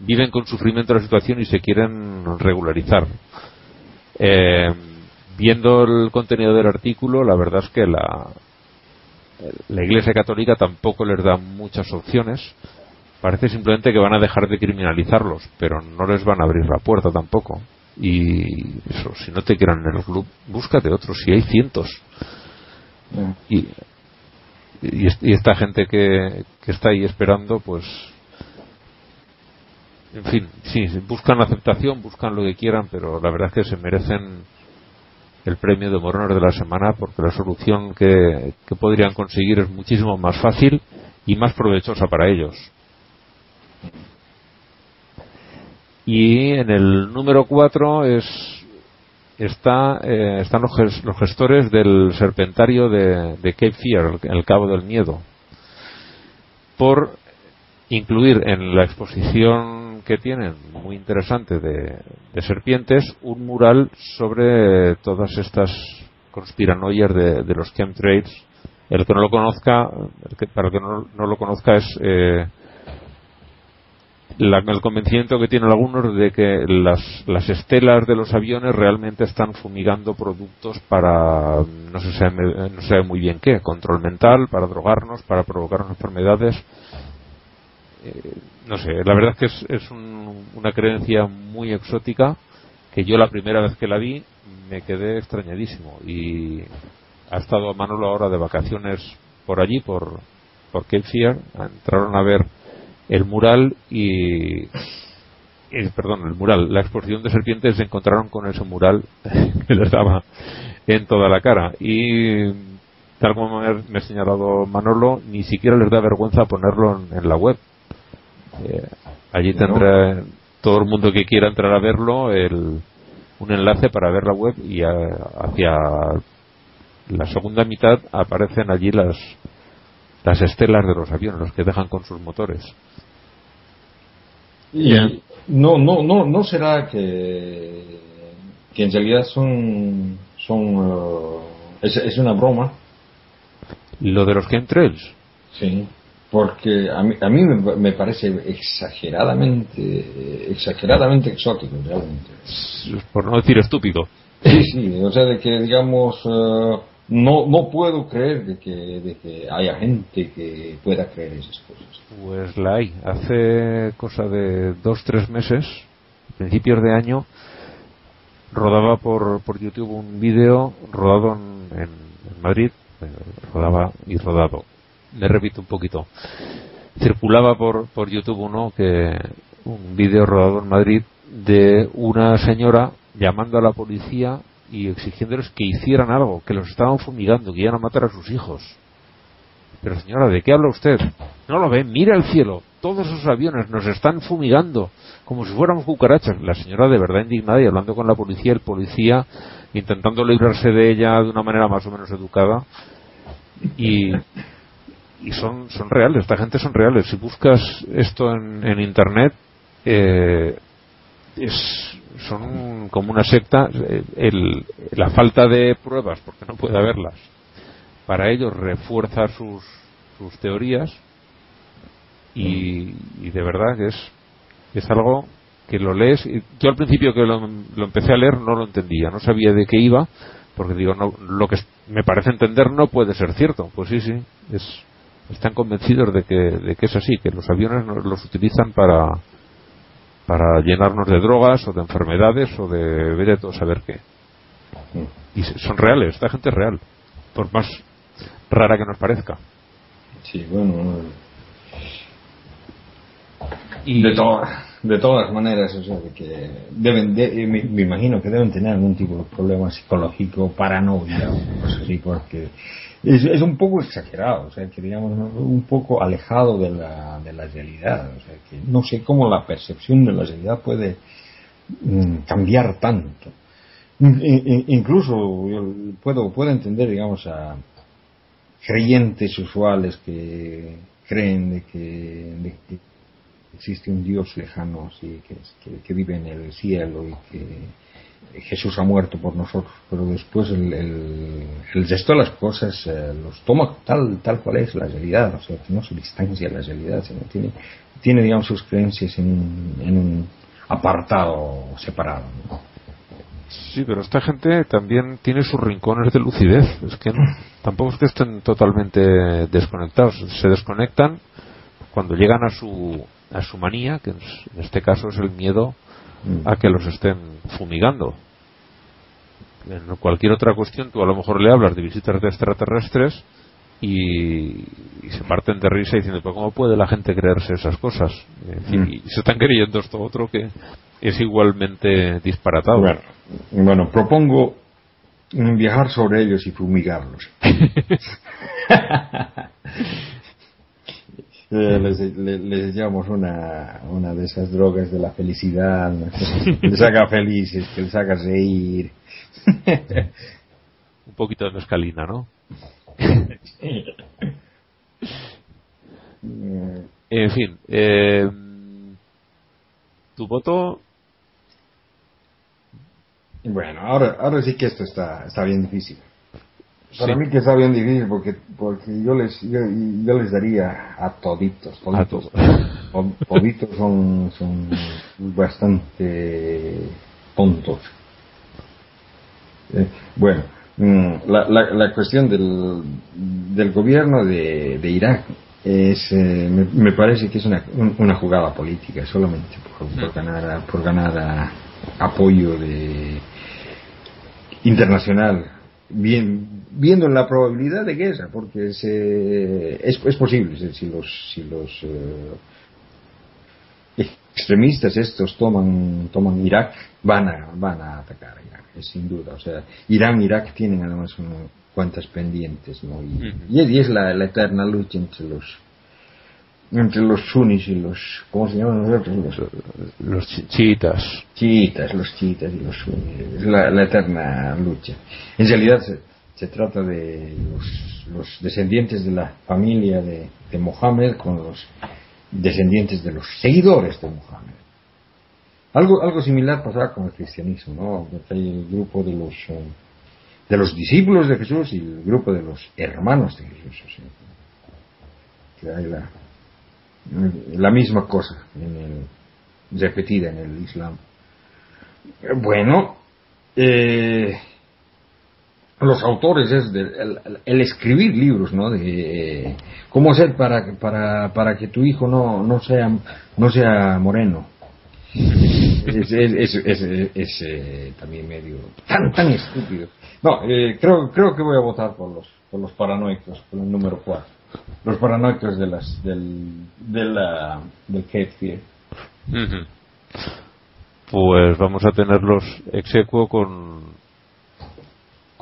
viven con sufrimiento la situación y se quieren regularizar. Eh, viendo el contenido del artículo la verdad es que la la iglesia católica tampoco les da muchas opciones parece simplemente que van a dejar de criminalizarlos pero no les van a abrir la puerta tampoco. Y eso si no te quieran en el club búscate otros si hay cientos. Y, y, est- y esta gente que, que está ahí esperando, pues, en fin, sí, buscan aceptación, buscan lo que quieran, pero la verdad es que se merecen el premio de Morones de la semana porque la solución que, que podrían conseguir es muchísimo más fácil y más provechosa para ellos. Y en el número 4 es está, eh, están los, ges- los gestores del serpentario de, de Cape Fear, el, el Cabo del Miedo, por incluir en la exposición que tienen, muy interesante, de, de serpientes, un mural sobre todas estas conspiranoias de, de los chemtrails. El que no lo conozca, el que- para el que no, no lo conozca es... eh, el convencimiento que tienen algunos de que las, las estelas de los aviones realmente están fumigando productos para no se no sabe muy bien qué, control mental, para drogarnos, para provocarnos enfermedades. Eh, no sé, la verdad es que es, es una creencia muy exótica que yo la primera vez que la vi me quedé extrañadísimo y ha estado a Manolo ahora de vacaciones por allí, por, por Cape Fear, entraron a ver el mural y perdón, el mural, la exposición de serpientes se encontraron con ese mural que les daba en toda la cara y tal como me ha señalado Manolo, ni siquiera les da vergüenza ponerlo en, la web. Eh, allí tendrá todo el mundo que quiera entrar a verlo el, un enlace para ver la web y hacia la segunda mitad aparecen allí las las estelas de los aviones, los que dejan con sus motores. Y no, no, no, no será que, que en realidad son, son uh, es, es, una broma. Lo de los chemtrails. Sí, porque a mí, a mí me, parece exageradamente, exageradamente exótico, realmente. Por no decir estúpido. Sí, sí, o sea, de que digamos, uh, no, no puedo creer de que, haya gente que pueda creer esas cosas. Pues la hay. Hace cosa de dos, tres meses, principios de año, rodaba por, por YouTube un vídeo rodado en, en, Madrid, eh, rodaba y rodado. Me repito un poquito. Circulaba por, por YouTube uno que un vídeo rodado en Madrid de una señora llamando a la policía y exigiéndoles que hicieran algo, que los estaban fumigando, que iban a matar a sus hijos. Pero señora, ¿de qué habla usted? No lo ve, mira el cielo, todos esos aviones nos están fumigando como si fuéramos cucarachas. La señora de verdad indignada y hablando con la policía, el policía intentando librarse de ella de una manera más o menos educada. Y, y son, son reales, esta gente son reales. Si buscas esto en, en internet, eh, es, son como una secta. El, la falta de pruebas, porque no puede haberlas, para ellos refuerza sus, sus teorías y, de verdad que es, es algo que lo lees. Y yo al principio que lo, lo, empecé a leer no lo entendía, no sabía de qué iba, porque digo, no, lo que me parece entender no puede ser cierto. Pues sí, sí, es, están convencidos de que, de que es así, que los aviones los utilizan para, para llenarnos de drogas o de enfermedades o de ver todo saber qué. Y son reales, esta gente es real, por más rara que nos parezca. Sí, bueno. Y de, de todas maneras, o sea, que deben, me, imagino que deben tener algún tipo de problema psicológico, paranoia o cosas así, porque es, un poco exagerado, o sea, que digamos, un poco alejado de la, de la realidad, o sea, que no sé cómo la percepción de la realidad puede mm, cambiar tanto. incluso puedo, puedo entender, digamos, a creyentes usuales que creen de que, existe un Dios lejano, que, que, que vive en el cielo y que Jesús ha muerto por nosotros, pero después el, el, el resto de las cosas eh, los toma tal, tal cual es la realidad, o sea, no se distancia de la realidad, sino tiene, tiene digamos, sus creencias en, en un apartado separado. Sí, pero esta gente también tiene sus rincones de lucidez, es que no, tampoco es que estén totalmente desconectados, se desconectan cuando llegan a su, a su manía, que en este caso es el miedo a que los estén fumigando. En cualquier otra cuestión, tú a lo mejor le hablas de visitas de extraterrestres y, se parten de risa diciendo, pero ¿cómo puede la gente creerse esas cosas? Mm. Y se están creyendo esto otro que es igualmente disparatado. Bueno, propongo viajar sobre ellos y fumigarlos. Les, les, llamamos una, una de esas drogas de la felicidad, que les haga felices, que les haga reír. Un poquito de mescalina, ¿no? en fin, eh, tu voto. Bueno, ahora, ahora sí que esto está, está bien difícil. Para mí que está bien difícil porque, porque yo, les, yo, les daría a toditos, toditos. toditos son, son bastante tontos. Eh, bueno, mm, la, la, la, cuestión del, del gobierno de, de Irak es, eh, me, me, parece que es una, una jugada política solamente por, por ganar, por ganar apoyo de internacional bien, viendo la probabilidad de guerra, porque es, eh, es, es, posible, si los, si los eh, extremistas estos toman, toman Irak, van a, van a atacar a Irak, es sin duda. O sea, Irán y Irak tienen además unas cuantas pendientes, ¿no? Y, y es la, la eterna lucha entre los entre los sunis y los ¿cómo se llaman nosotros? Los, los chiitas chiitas los chiitas y los sunis es la, la eterna lucha en realidad se, trata de los, descendientes de la familia de, de, Mohammed con los descendientes de los seguidores de Mohammed. Algo algo similar pasaba con el cristianismo no hay el grupo de los de los discípulos de Jesús y el grupo de los hermanos de Jesús que hay la la misma cosa en el, repetida en el Islam. Bueno, eh, los autores es de, el, el, escribir libros, ¿no? De cómo hacer para, para, para que tu hijo no, no sea no sea moreno. es, es, es, es eh, también medio tan tan estúpido. No, eh, creo creo que voy a votar por los por los paranoicos, por el número 4 los paranoicos de las del de la, del Cape Fear. Pues vamos a tenerlos execuo con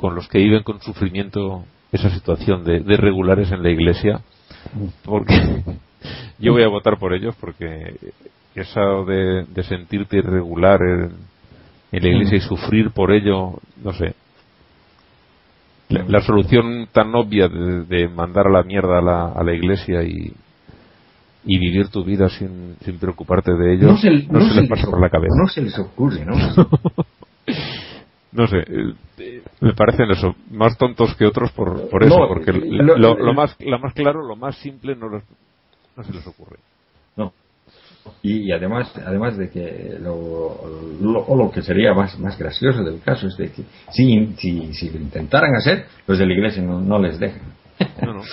con los que viven con sufrimiento esa situación de, de regulares en la iglesia porque yo voy a votar por ellos porque eso de, de sentirte irregular en, en la iglesia y sufrir por ello no sé la, la, solución tan obvia de, de, mandar a la mierda a la, a la iglesia y, y, vivir tu vida sin, sin preocuparte de ellos no se, no no se, se les pasa por la cabeza. No se les ocurre, ¿no? no sé, me parecen eso, más tontos que otros por, por eso, No, porque lo- lo, lo más, lo más claro, lo más simple no, les- no se les ocurre. No. Y, y además, además de que lo, lo, que sería más, más gracioso del caso es de que si, si, si lo intentaran hacer, los de la iglesia no, no les dejan. No, no.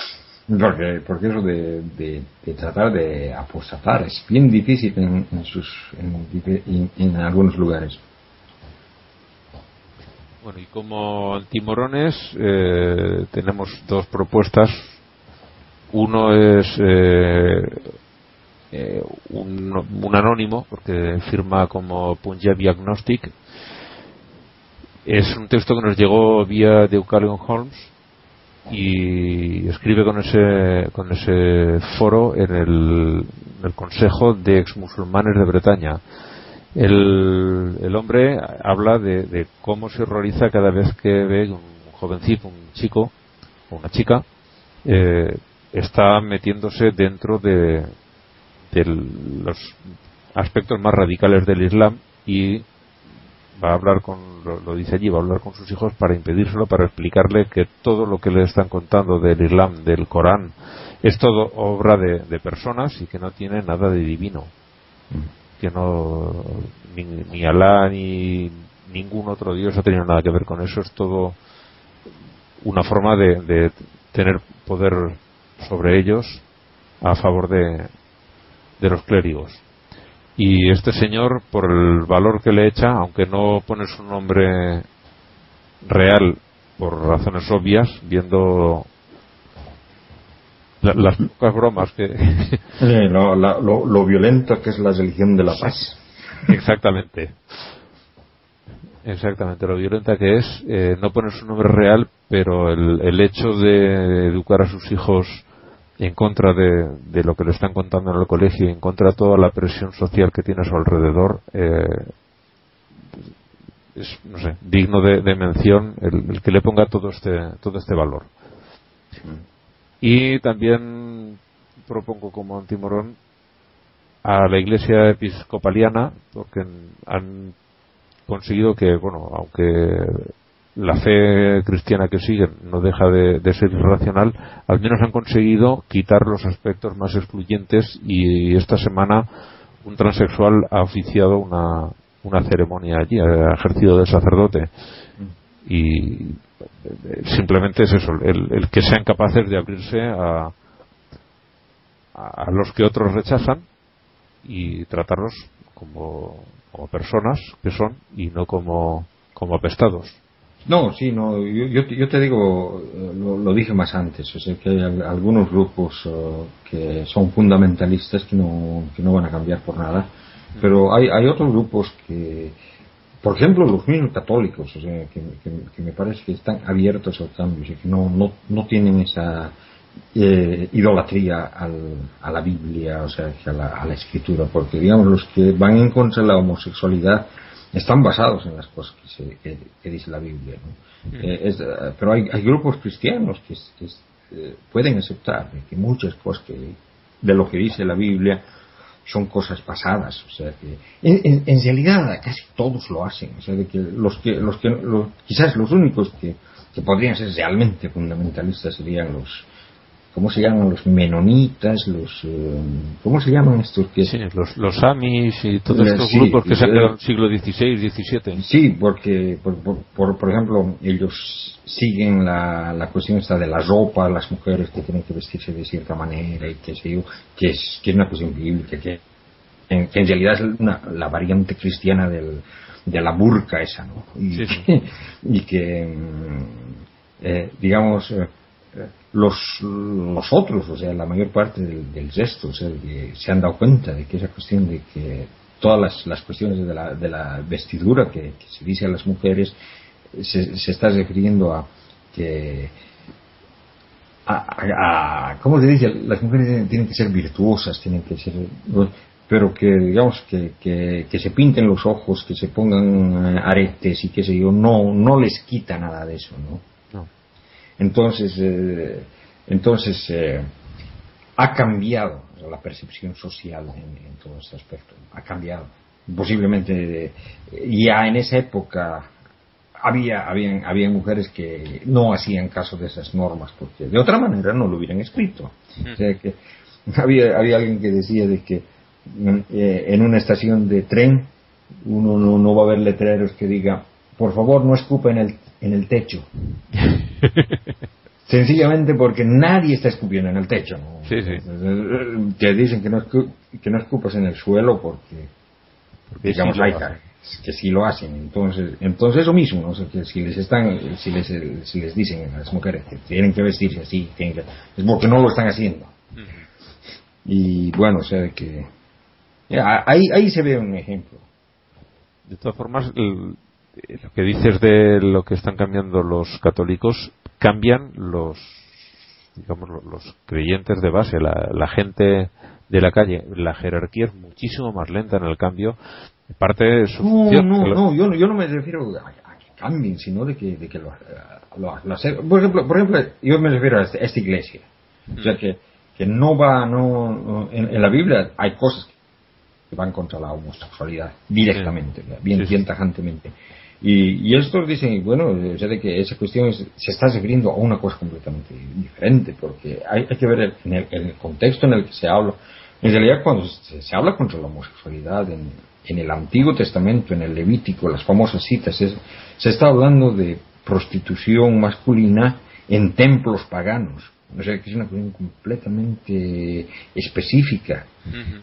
Porque, porque eso de, de, de tratar de apostatar es bien difícil en, en sus, en algunos lugares. Bueno, y como antimorones eh, tenemos dos propuestas. Uno es eh, eh, un, un anónimo, porque firma como Punjabi Agnostic. Es un texto que nos llegó vía Deucalion Holmes y escribe con ese, con ese foro en el, en el Consejo de Exmusulmanes de Bretaña. El, hombre habla de, de cómo se horroriza cada vez que ve un jovencito, un chico o una chica, eh, está metiéndose dentro de, los aspectos más radicales del Islam y va a hablar con, lo, dice allí, va a hablar con sus hijos para impedírselo, para explicarle que todo lo que le están contando del Islam, del Corán, es todo obra de, de personas y que no tiene nada de divino que no ni, ni Alá ni ningún otro dios ha tenido nada que ver con eso. Es todo una forma de, de tener poder sobre ellos a favor de, de los clérigos. Y este señor por el valor que le echa aunque no pone su nombre real por razones obvias viendo la- las pocas bromas que Eh, lo, la- lo, lo violento que es la religión de la paz. Exactamente. Exactamente, lo violenta que es, eh, no poner su nombre real, pero el, el hecho de educar a sus hijos en contra de, de lo que le están contando en el colegio y en contra de toda la presión social que tiene a su alrededor, eh, es, no sé, digno de, de mención el, el que le ponga todo este, todo este valor. Y también propongo como antimorón a la iglesia episcopaliana porque han conseguido que, bueno, aunque la fe cristiana que siguen no deja de, ser irracional, al menos han conseguido quitar los aspectos más excluyentes y esta semana un transexual ha oficiado una, una ceremonia allí, ha ejercido de sacerdote. Y simplemente es eso, el, que sean capaces de abrirse a, a los que otros rechazan y tratarlos como, como personas que son y no como, como apestados. No, sí, no, yo, yo, te digo, lo, dije más antes, o sea, que hay algunos grupos eh, que son fundamentalistas que no, que no van a cambiar por nada, pero hay, hay otros grupos que, por ejemplo, los mismos católicos, o sea, que, que, me parece que están abiertos al cambio, que no, no, no tienen esa eh, idolatría al, a la Biblia, o sea, a la, a la escritura, porque digamos los que van en contra de la homosexualidad están basados en las cosas que, que, dice la Biblia. ¿no? Mm. Eh, es, eh, pero hay, hay, grupos cristianos que, eh, pueden aceptar que muchas cosas que, de lo que dice la Biblia son cosas pasadas. O sea, que en, en, realidad casi todos lo hacen. O sea, de que los que, los que quizás los únicos que, que podrían ser realmente fundamentalistas serían los, ¿Cómo se llaman los menonitas? los eh, ¿Cómo se llaman estos? Que... Sí, los, los amis y todos estos grupos que se han creado en el siglo XVI, XVII. Sí, porque, por, por, por, ejemplo, ellos siguen la, la cuestión esta de la ropa, las mujeres que tienen que vestirse de cierta manera y qué sé yo, que es, que es una cuestión bíblica, que en, que en realidad es una, la variante cristiana del, de la burka esa, ¿no? Y, sí, sí. y que, mm, eh, digamos, eh, los, los otros, o sea, la mayor parte del, del resto, o sea, se han dado cuenta de que esa cuestión de que todas las, las cuestiones de la, de la vestidura que, se dice a las mujeres se, se está refiriendo a que a, ¿cómo se dice? Las mujeres tienen que ser virtuosas, tienen que ser, pero que digamos que, que, que, se pinten los ojos, que se pongan aretes y qué sé yo, no, no les quita nada de eso, ¿no? Entonces, eh, entonces eh, ha cambiado la percepción social en, todo este aspecto, ha cambiado. Posiblemente eh, ya en esa época había, había mujeres que no hacían caso de esas normas porque de otra manera no lo hubieran escrito. O sea que había, había alguien que decía de que en una estación de tren uno no, no, va a ver letreros que diga por favor no escupa en el, en el techo. Sencillamente porque nadie está escupiendo en el techo. Sí, sí. Te dicen que no, que no escupas en el suelo porque, digamos, hay que sí lo hacen. Entonces, entonces eso mismo, ¿no? que si les están, si les, si les dicen a las mujeres que tienen que vestirse así, tienen que, es porque no lo están haciendo. Y bueno, o sea que ahí, ahí se ve un ejemplo. De todas formas, lo que dices de lo que están cambiando los católicos, cambian los, digamos, los, creyentes de base, la, gente de la calle. La jerarquía es muchísimo más lenta en el cambio. Parte de su no, no, no, yo, yo no me refiero a, que cambien, sino de que, de que lo, lo, por, ejemplo, por ejemplo, yo me refiero a esta, iglesia. O sea, que, que no va, no, en, la Biblia hay cosas que van contra la homosexualidad directamente, bien, bien tajantemente. Y, y estos dicen, bueno, o sea, de que esa cuestión se está refiriendo a una cosa completamente diferente, porque hay, hay que ver en el, el, contexto en el que se habla. En realidad, cuando se, habla contra la homosexualidad en, en, el Antiguo Testamento, en el Levítico, las famosas citas, se está hablando de prostitución masculina en templos paganos. O sea, que es una cuestión completamente específica.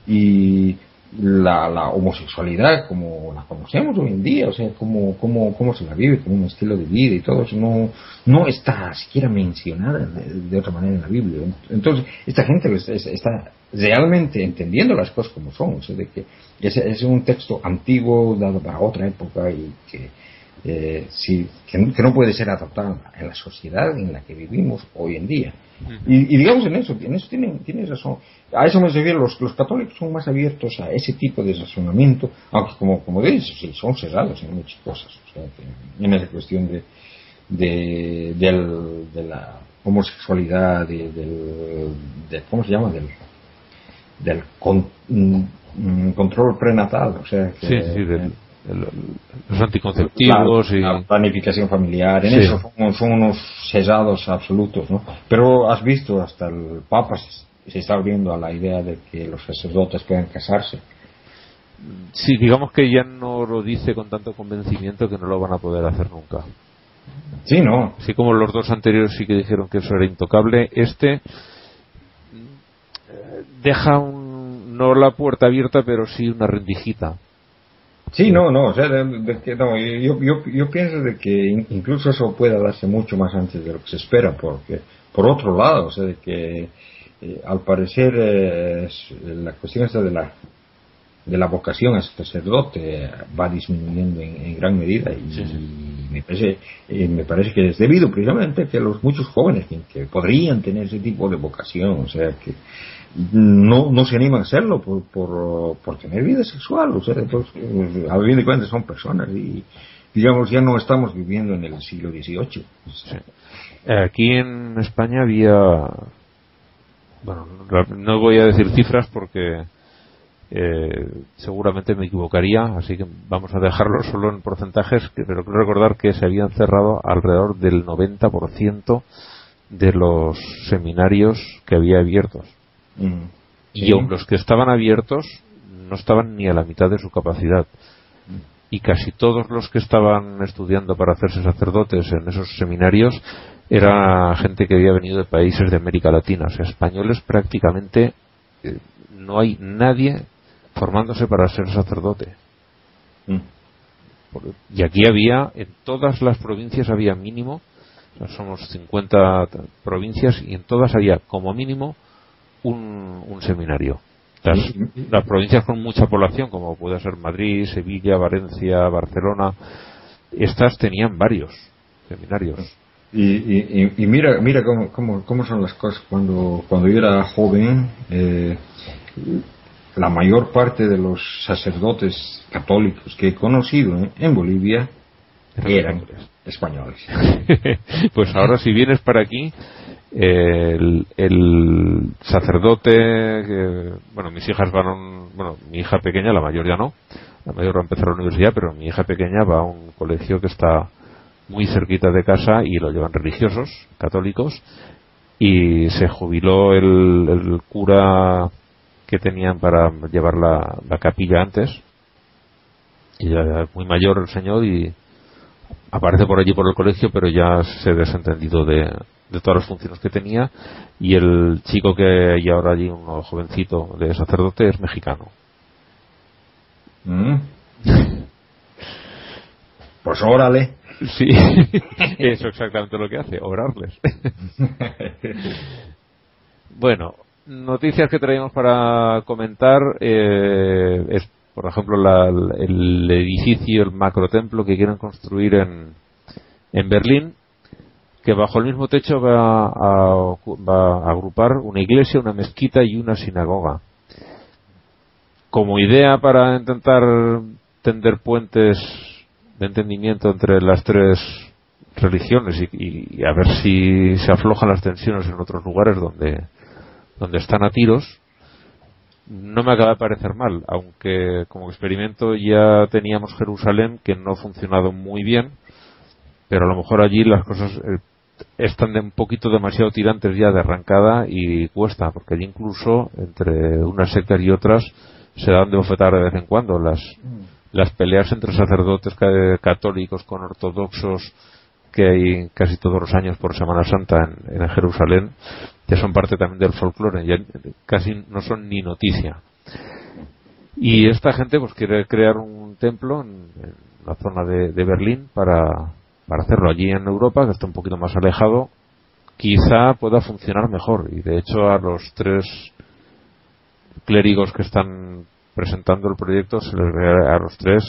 Y la, la, homosexualidad como la conocemos hoy en día, o sea, cómo, cómo, cómo se la vive como un estilo de vida y todo eso, no, no está siquiera mencionada de, otra manera en la Biblia. Entonces, esta gente está realmente entendiendo las cosas como son, o sea, de que es, es un texto antiguo, dado para otra época y que, eh, sí, que, no puede ser adaptado en la sociedad en la que vivimos hoy en día. Y, y, digamos en eso, en eso tienen, tienen razón. A eso me refiero, los, católicos son más abiertos a ese tipo de razonamiento, aunque como, como dices, sí, son cerrados en muchas cosas. O sea, en esa cuestión de, de, la homosexualidad, de, del, de, ¿cómo se llama? Del, del con, mm, control prenatal, o sea, que, sí, del, los anticonceptivos y la planificación familiar, en Sí. eso son, son unos cesados absolutos, ¿no? Pero has visto, hasta el Papa se, se está abriendo a la idea de que los sacerdotes puedan casarse. sí, digamos que ya no lo dice con tanto convencimiento que no lo van a poder hacer nunca. Sí, ¿no? Así como los dos anteriores sí que dijeron que eso era intocable, este eh, deja un, no la puerta abierta, pero sí una rendijita. Sí, no, no, o sea, de- de que no, yo, yo, yo pienso de que in- incluso eso pueda darse mucho más antes de lo que se espera, porque por otro lado, o sea, de que eh, al parecer eh, la cuestión esta de la de la vocación a sacerdote va disminuyendo en, en gran medida y, Sí, sí. y me parece eh, me parece que es debido precisamente a que los muchos jóvenes que, que podrían tener ese tipo de vocación, o sea, que no, no se animan a hacerlo por, por, tener vida sexual, o sea, pues, eh, a de son personas y digamos ya no estamos viviendo en el siglo XVIII. Aquí en España había, bueno, no- voy a decir cifras porque eh, seguramente me equivocaría, así que vamos a dejarlo solo en porcentajes, pero quiero recordar que se habían cerrado alrededor del 90% de los seminarios que había abiertos. Mm. Y Sí. los que estaban abiertos no estaban ni a la mitad de su capacidad. Y casi todos los que estaban estudiando para hacerse sacerdotes en esos seminarios era gente que había venido de países de América Latina. O sea, españoles prácticamente eh, no hay nadie formándose para ser sacerdote. Mm. Y aquí había, en todas las provincias había mínimo, o sea, somos 50 t- provincias y en todas había como mínimo un, un seminario. Las, las provincias con mucha población, como puede ser Madrid, Sevilla, Valencia, Barcelona, estas tenían varios seminarios. Y, y, y- y mira, mira cómo, cómo, cómo son las cosas. Cuando, cuando yo era joven, eh, la mayor parte de los sacerdotes católicos que he conocido ¿eh? en Bolivia eran españoles. pues ahora si vienes para aquí, el, sacerdote, que- bueno, mis hijas van a un, bueno, mi hija pequeña, la mayor ya no, la mayor va a empezar la universidad, pero mi hija pequeña va a un colegio que está muy cerquita de casa y lo llevan religiosos, católicos, y se jubiló el, el cura que tenían para llevar la, la capilla antes, y ya era muy mayor el señor y aparece por allí por el colegio, pero ya se ha desentendido de, de todas las funciones que tenía. Y el chico que hay ahora allí, un jovencito de sacerdote, es mexicano. ¿Mm? Pues órale. Sí, eso exactamente lo que hace, orarles. bueno, noticias que traemos para comentar eh, es, por ejemplo, la- el edificio, el macrotemplo que quieren construir en, en Berlín, que bajo el mismo techo va a, va a agrupar una iglesia, una mezquita y una sinagoga. Como idea para intentar tender puentes de entendimiento entre las tres religiones y, a ver si se aflojan las tensiones en otros lugares donde, donde están a tiros, no me acaba de parecer mal, aunque como experimento ya teníamos Jerusalén que no ha funcionado muy bien, pero a lo mejor allí las cosas eh, están de un poquito demasiado tirantes ya de arrancada y cuesta, porque allí incluso entre unas sectas y otras se dan de bofetar de vez en cuando. Las las peleas entre sacerdotes ca- católicos con ortodoxos que hay casi todos los años por Semana Santa en, en Jerusalén ya son parte también del folclore ya casi no son ni noticia. Y esta gente pues quiere crear un templo en, en la zona de, de Berlín para, para hacerlo allí en Europa que está un poquito más alejado quizá pueda funcionar mejor y de hecho a los tres clérigos que están presentando el proyecto se les ve a los tres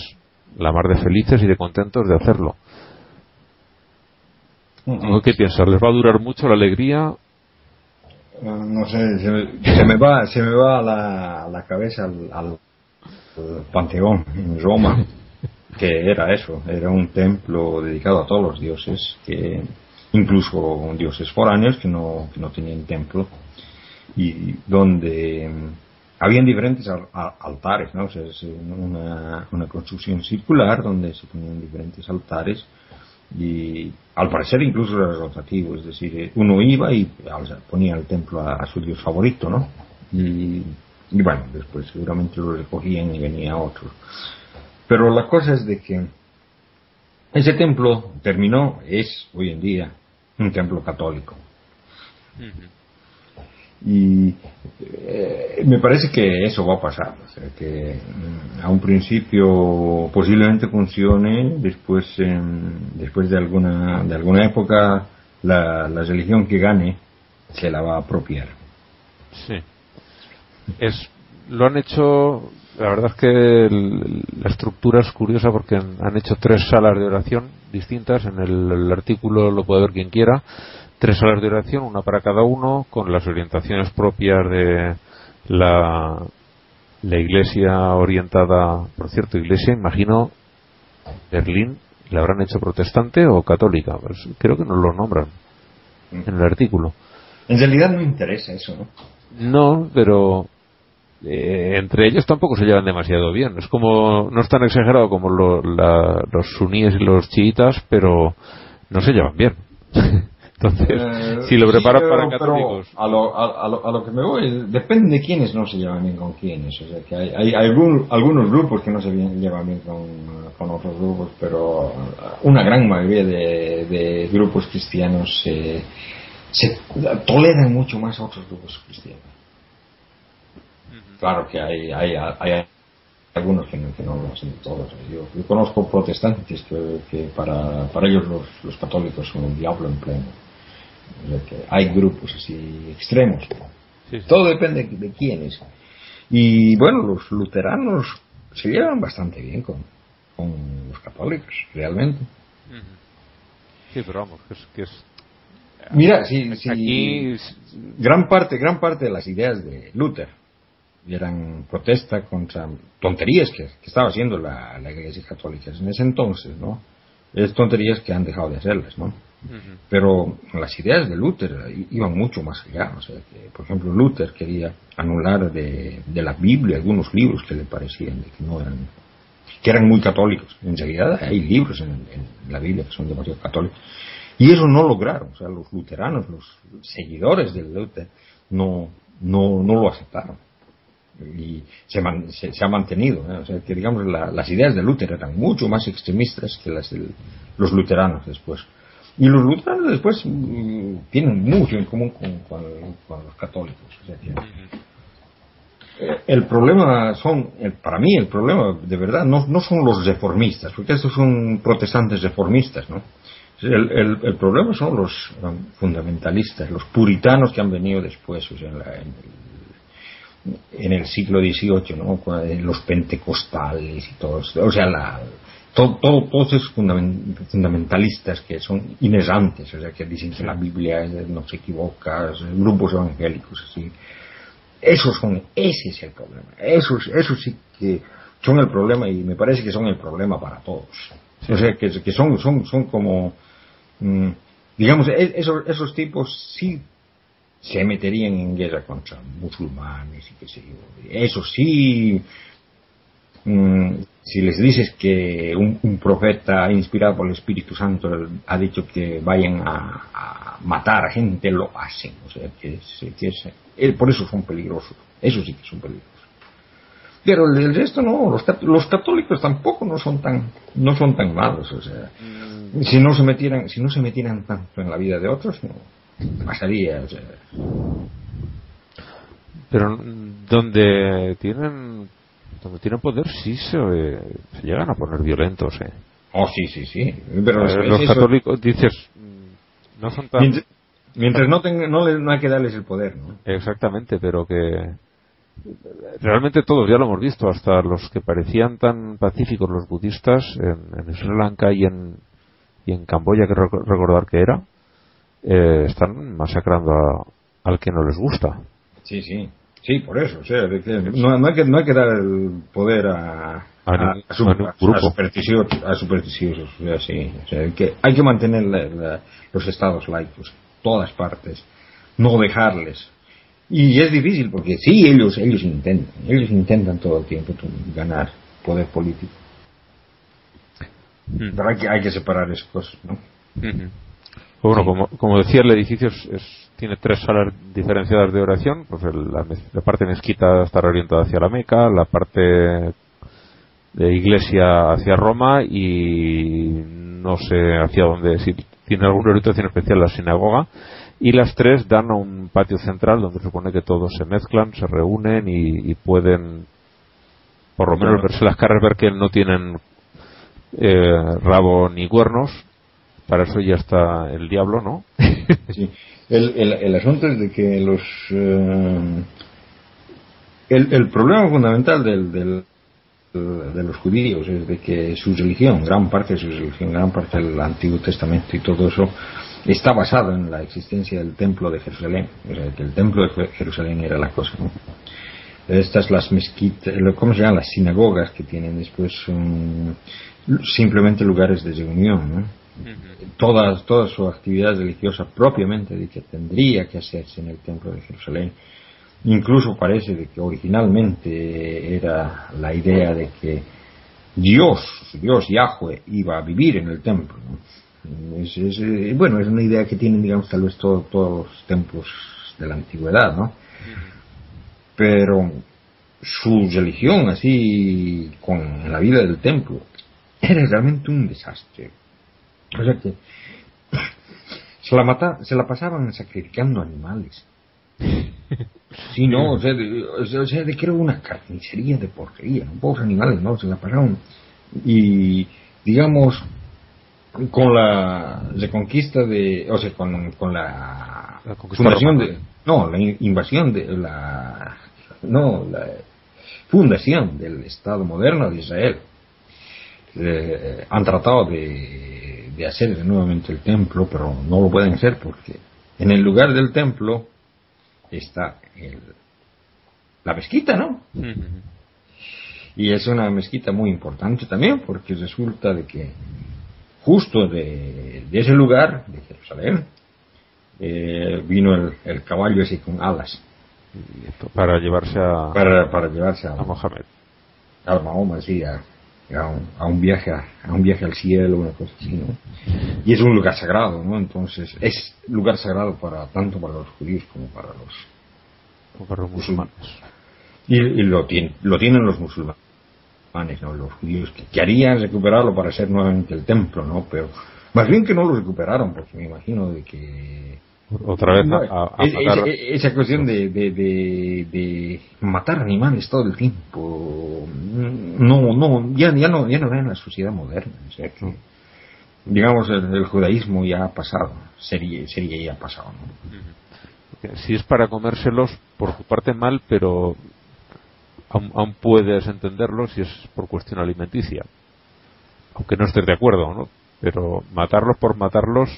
la mar de felices y de contentos de hacerlo. ¿No? ¿Qué piensas? ¿Les va a durar mucho la alegría? No sé, se me, se me va, se me va a la, la cabeza al, al- al Panteón en Roma, que era eso, era un templo dedicado a todos los dioses, que incluso dioses foráneos que no, que no tenían templo, y donde habían diferentes altares, ¿no? O sea, es una, una, construcción circular donde se ponían diferentes altares y al parecer incluso era rotativo, es decir, uno iba y ponía el templo a, su dios favorito, ¿no? Y, y, bueno, después seguramente lo recogían y venía otro. Pero la cosa es de que ese templo terminó, es hoy en día un templo católico. Y eh, me parece que eso va a pasar, o sea, que mm, a un principio posiblemente funcione, después, después de alguna, de alguna época la, la religión que gane se la va a apropiar. Sí. Es, lo han hecho, la verdad es que la estructura es curiosa porque han, hecho tres salas de oración distintas, en el artículo lo puede ver quien quiera, tres salas de oración, una para cada uno, con las orientaciones propias de la, la iglesia orientada, por cierto, iglesia, imagino, Berlín, ¿la habrán hecho protestante o católica? Pues creo que no lo nombran en el artículo. En realidad no interesa eso, ¿no? No, pero eh, entre ellos tampoco se llevan demasiado bien. Es como, no es tan exagerado como los suníes y los chiitas, pero no se llevan bien. Entonces, eh, si lo preparas para católicos. A lo, a, lo, a, lo, que me voy, depende de quiénes no se llevan bien con quiénes. O sea, que hay, hay, algunos grupos que no se llevan bien con, con, otros grupos, pero una gran mayoría de, de grupos cristianos se, se toleran mucho más a otros grupos cristianos. Claro que hay, hay, hay algunos que no, que no lo hacen todos. Yo, yo conozco protestantes que, que para, para ellos los, los católicos son un diablo en pleno hay grupos así extremos. Todo depende de quiénes. Y bueno, los luteranos se llevan bastante bien con, con los católicos, realmente. Sí, pero vamos, que es, que es Mira, si, aquí gran parte, gran parte de las ideas de Luther eran protesta contra tonterías que, estaba haciendo la, la, Iglesia Católica en ese entonces, ¿no? Es tonterías que han dejado de hacerlas, ¿no? Pero las ideas de Luther iban mucho más allá. O sea, que, por ejemplo, Luther quería anular de, la Biblia algunos libros que le parecían que no eran que eran muy católicos. En realidad hay libros en, la Biblia que son demasiado católicos. Y eso no lograron. O sea, los luteranos, los seguidores de Luther, no, no, no lo aceptaron. Y se, se, ha mantenido. ¿eh? O sea, que digamos, las ideas de Luther eran mucho más extremistas que las de los luteranos después. Y los luteranos después mm, tienen mucho en común con, los católicos. Eh, el problema son, para mí el problema de verdad no, no, son los reformistas, porque estos son protestantes reformistas, ¿no? El, el, problema son los fundamentalistas, los puritanos que han venido después, en, el, en el siglo XVIII, ¿no? Los pentecostales y todos, o sea, la, todos esos fundamentalistas que son inerrantes, o sea, que dicen que la Biblia no se equivoca, grupos evangélicos así, esos son, ese es el problema, esos, esos sí que son el problema y me parece que son el problema para todos. O sea, que, que son, son, son como, mm, digamos, e, esos, esos tipos sí se meterían en guerra contra musulmanes y qué sé yo. Eso sí, mm, si les dices que un, profeta inspirado por el Espíritu Santo ha dicho que vayan a, matar a gente, lo hacen. O sea, que, eh, por eso son peligrosos. Eso sí que son peligrosos. Pero el resto no, los, católicos tampoco no son tan, no son tan malos. O sea, mm. si no se metieran, si no se metieran tanto en la vida de otros, no pasaría. O sea. Pero donde tienen donde tienen poder sí se, se llegan a poner violentos, ¿eh? Oh, sí, sí, sí. Pero los católicos, dices, mm, no son tan... Mientras, no, tengan, no, no hay que darles el poder, ¿no? Exactamente, pero que realmente todos ya lo hemos visto, hasta los que parecían tan pacíficos los budistas en, Sri Lanka y en, y en Camboya, que recordar que era, eh, están masacrando al que no les gusta. Sí, sí. Sí, por eso. O sea, no, hay que, no hay que dar el poder a, a, a, a, supersticiosos. O sea, sí, o sea, que hay que mantener los estados laicos, todas partes. No dejarles. Y es difícil porque sí, ellos, ellos intentan, ellos intentan todo el tiempo ganar poder político. Mm. Pero hay que, hay que separar esas cosas, ¿no? Bueno, como, como decía, el edificio es, tiene tres salas diferenciadas de oración. Pues la, la, parte mezquita está orientada hacia la Meca, la parte de iglesia hacia Roma y no sé hacia dónde, si tiene alguna orientación especial la sinagoga. Y las tres dan a un patio central donde se supone que todos se mezclan, se reúnen y, pueden, por lo menos, verse las caras, ver que no tienen eh, rabo ni cuernos para eso ya está el diablo, ¿no? sí. El, el, el, asunto es de que los. Eh, el, el, problema fundamental del, del, de los judíos es de que su religión, gran parte de su religión, gran parte del Antiguo Testamento y todo eso, está basado en la existencia del templo de Jerusalén. O sea, que el templo de Jerusalén era la cosa. ¿no? Estas las mezquitas, ¿cómo se llaman? Las sinagogas que tienen después son simplemente lugares de reunión. ¿no? Toda, toda su actividad religiosa propiamente dicha tendría que hacerse en el templo de Jerusalén. Incluso parece de que originalmente era la idea de que Dios, Dios Yahweh, iba a vivir en el templo. Es, bueno, es una idea que tienen, digamos, tal vez todos los templos de la antigüedad, ¿no? Pero su religión, así, con la vida del templo, era realmente un desastre. O sea que se la, mata, se la pasaban sacrificando animales. Sí, no, o sea, de, o sea, de que era una carnicería de porquería, ¿no? pobres animales, ¿no? Se la pasaban. Y, digamos, con la reconquista de, o sea, con, con la, fundación de, no, la invasión de la, no, la fundación del Estado moderno de Israel, eh, han tratado de de hacer nuevamente el templo, pero no lo pueden hacer porque en el lugar del templo está el, la mezquita, ¿no? Y es una mezquita muy importante también porque resulta de que justo de, ese lugar, de Jerusalén, eh, vino el, el, caballo ese con alas. Para llevarse a, para, para llevarse a, a Mohammed. A Mahoma, sí, a, a un, viaje a, un viaje al cielo una cosa así no y es un lugar sagrado no entonces es lugar sagrado para tanto para los judíos como para los musulmanes. y, lo tienen lo tienen los musulmanes no los judíos que querían recuperarlo para hacer nuevamente el templo no pero más bien que no lo recuperaron porque me imagino de que otra vez a, esa cuestión de, de, de, matar animales todo el tiempo. No no ya ya no ya no en la sociedad moderna o sea que digamos el, judaísmo ya ha pasado sería sería ya pasado si es para comérselos por tu parte mal pero aún, aún, puedes entenderlo si es por cuestión alimenticia. Aunque no estés de acuerdo no pero matarlos por matarlos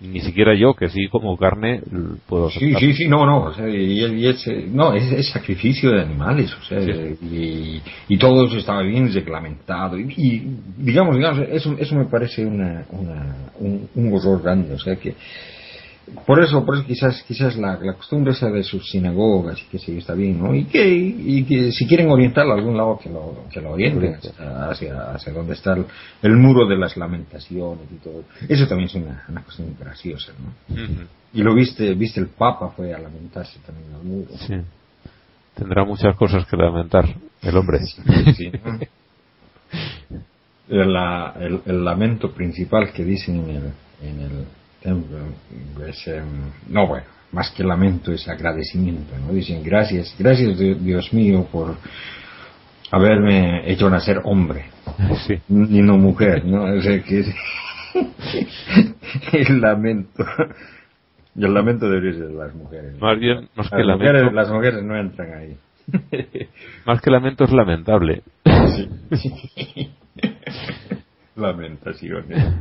ni siquiera yo que sí como carne puedo sí sí sí no no o sea, y, es, no es, sacrificio de animales o sea y, y, todo eso estaba bien reglamentado y, digamos digamos eso eso me parece una, una un, un horror grande o sea que por eso, por eso quizás, quizás la, la costumbre esa de sus sinagogas y que sí está bien, ¿no? Y que, y que si quieren orientarlo a algún lado que lo, que lo orienten hacia, hacia donde está el, muro de las lamentaciones y todo. Eso también es una, una cuestión graciosa, ¿no? Y lo viste, viste el Papa fue a lamentarse también al muro. Sí. Tendrá muchas cosas que lamentar el hombre. Sí, el, el, el, lamento principal que dicen en el, en el es, no bueno, más que lamento es agradecimiento, ¿no? Dicen gracias, gracias Dios mío por haberme hecho nacer hombre y no mujer, ¿no? O sea que el lamento. Y el lamento debería ser de las mujeres. Más bien, más que las lamento. Mujeres, las mujeres no entran ahí. más que lamento es lamentable. Sí. Lamentaciones.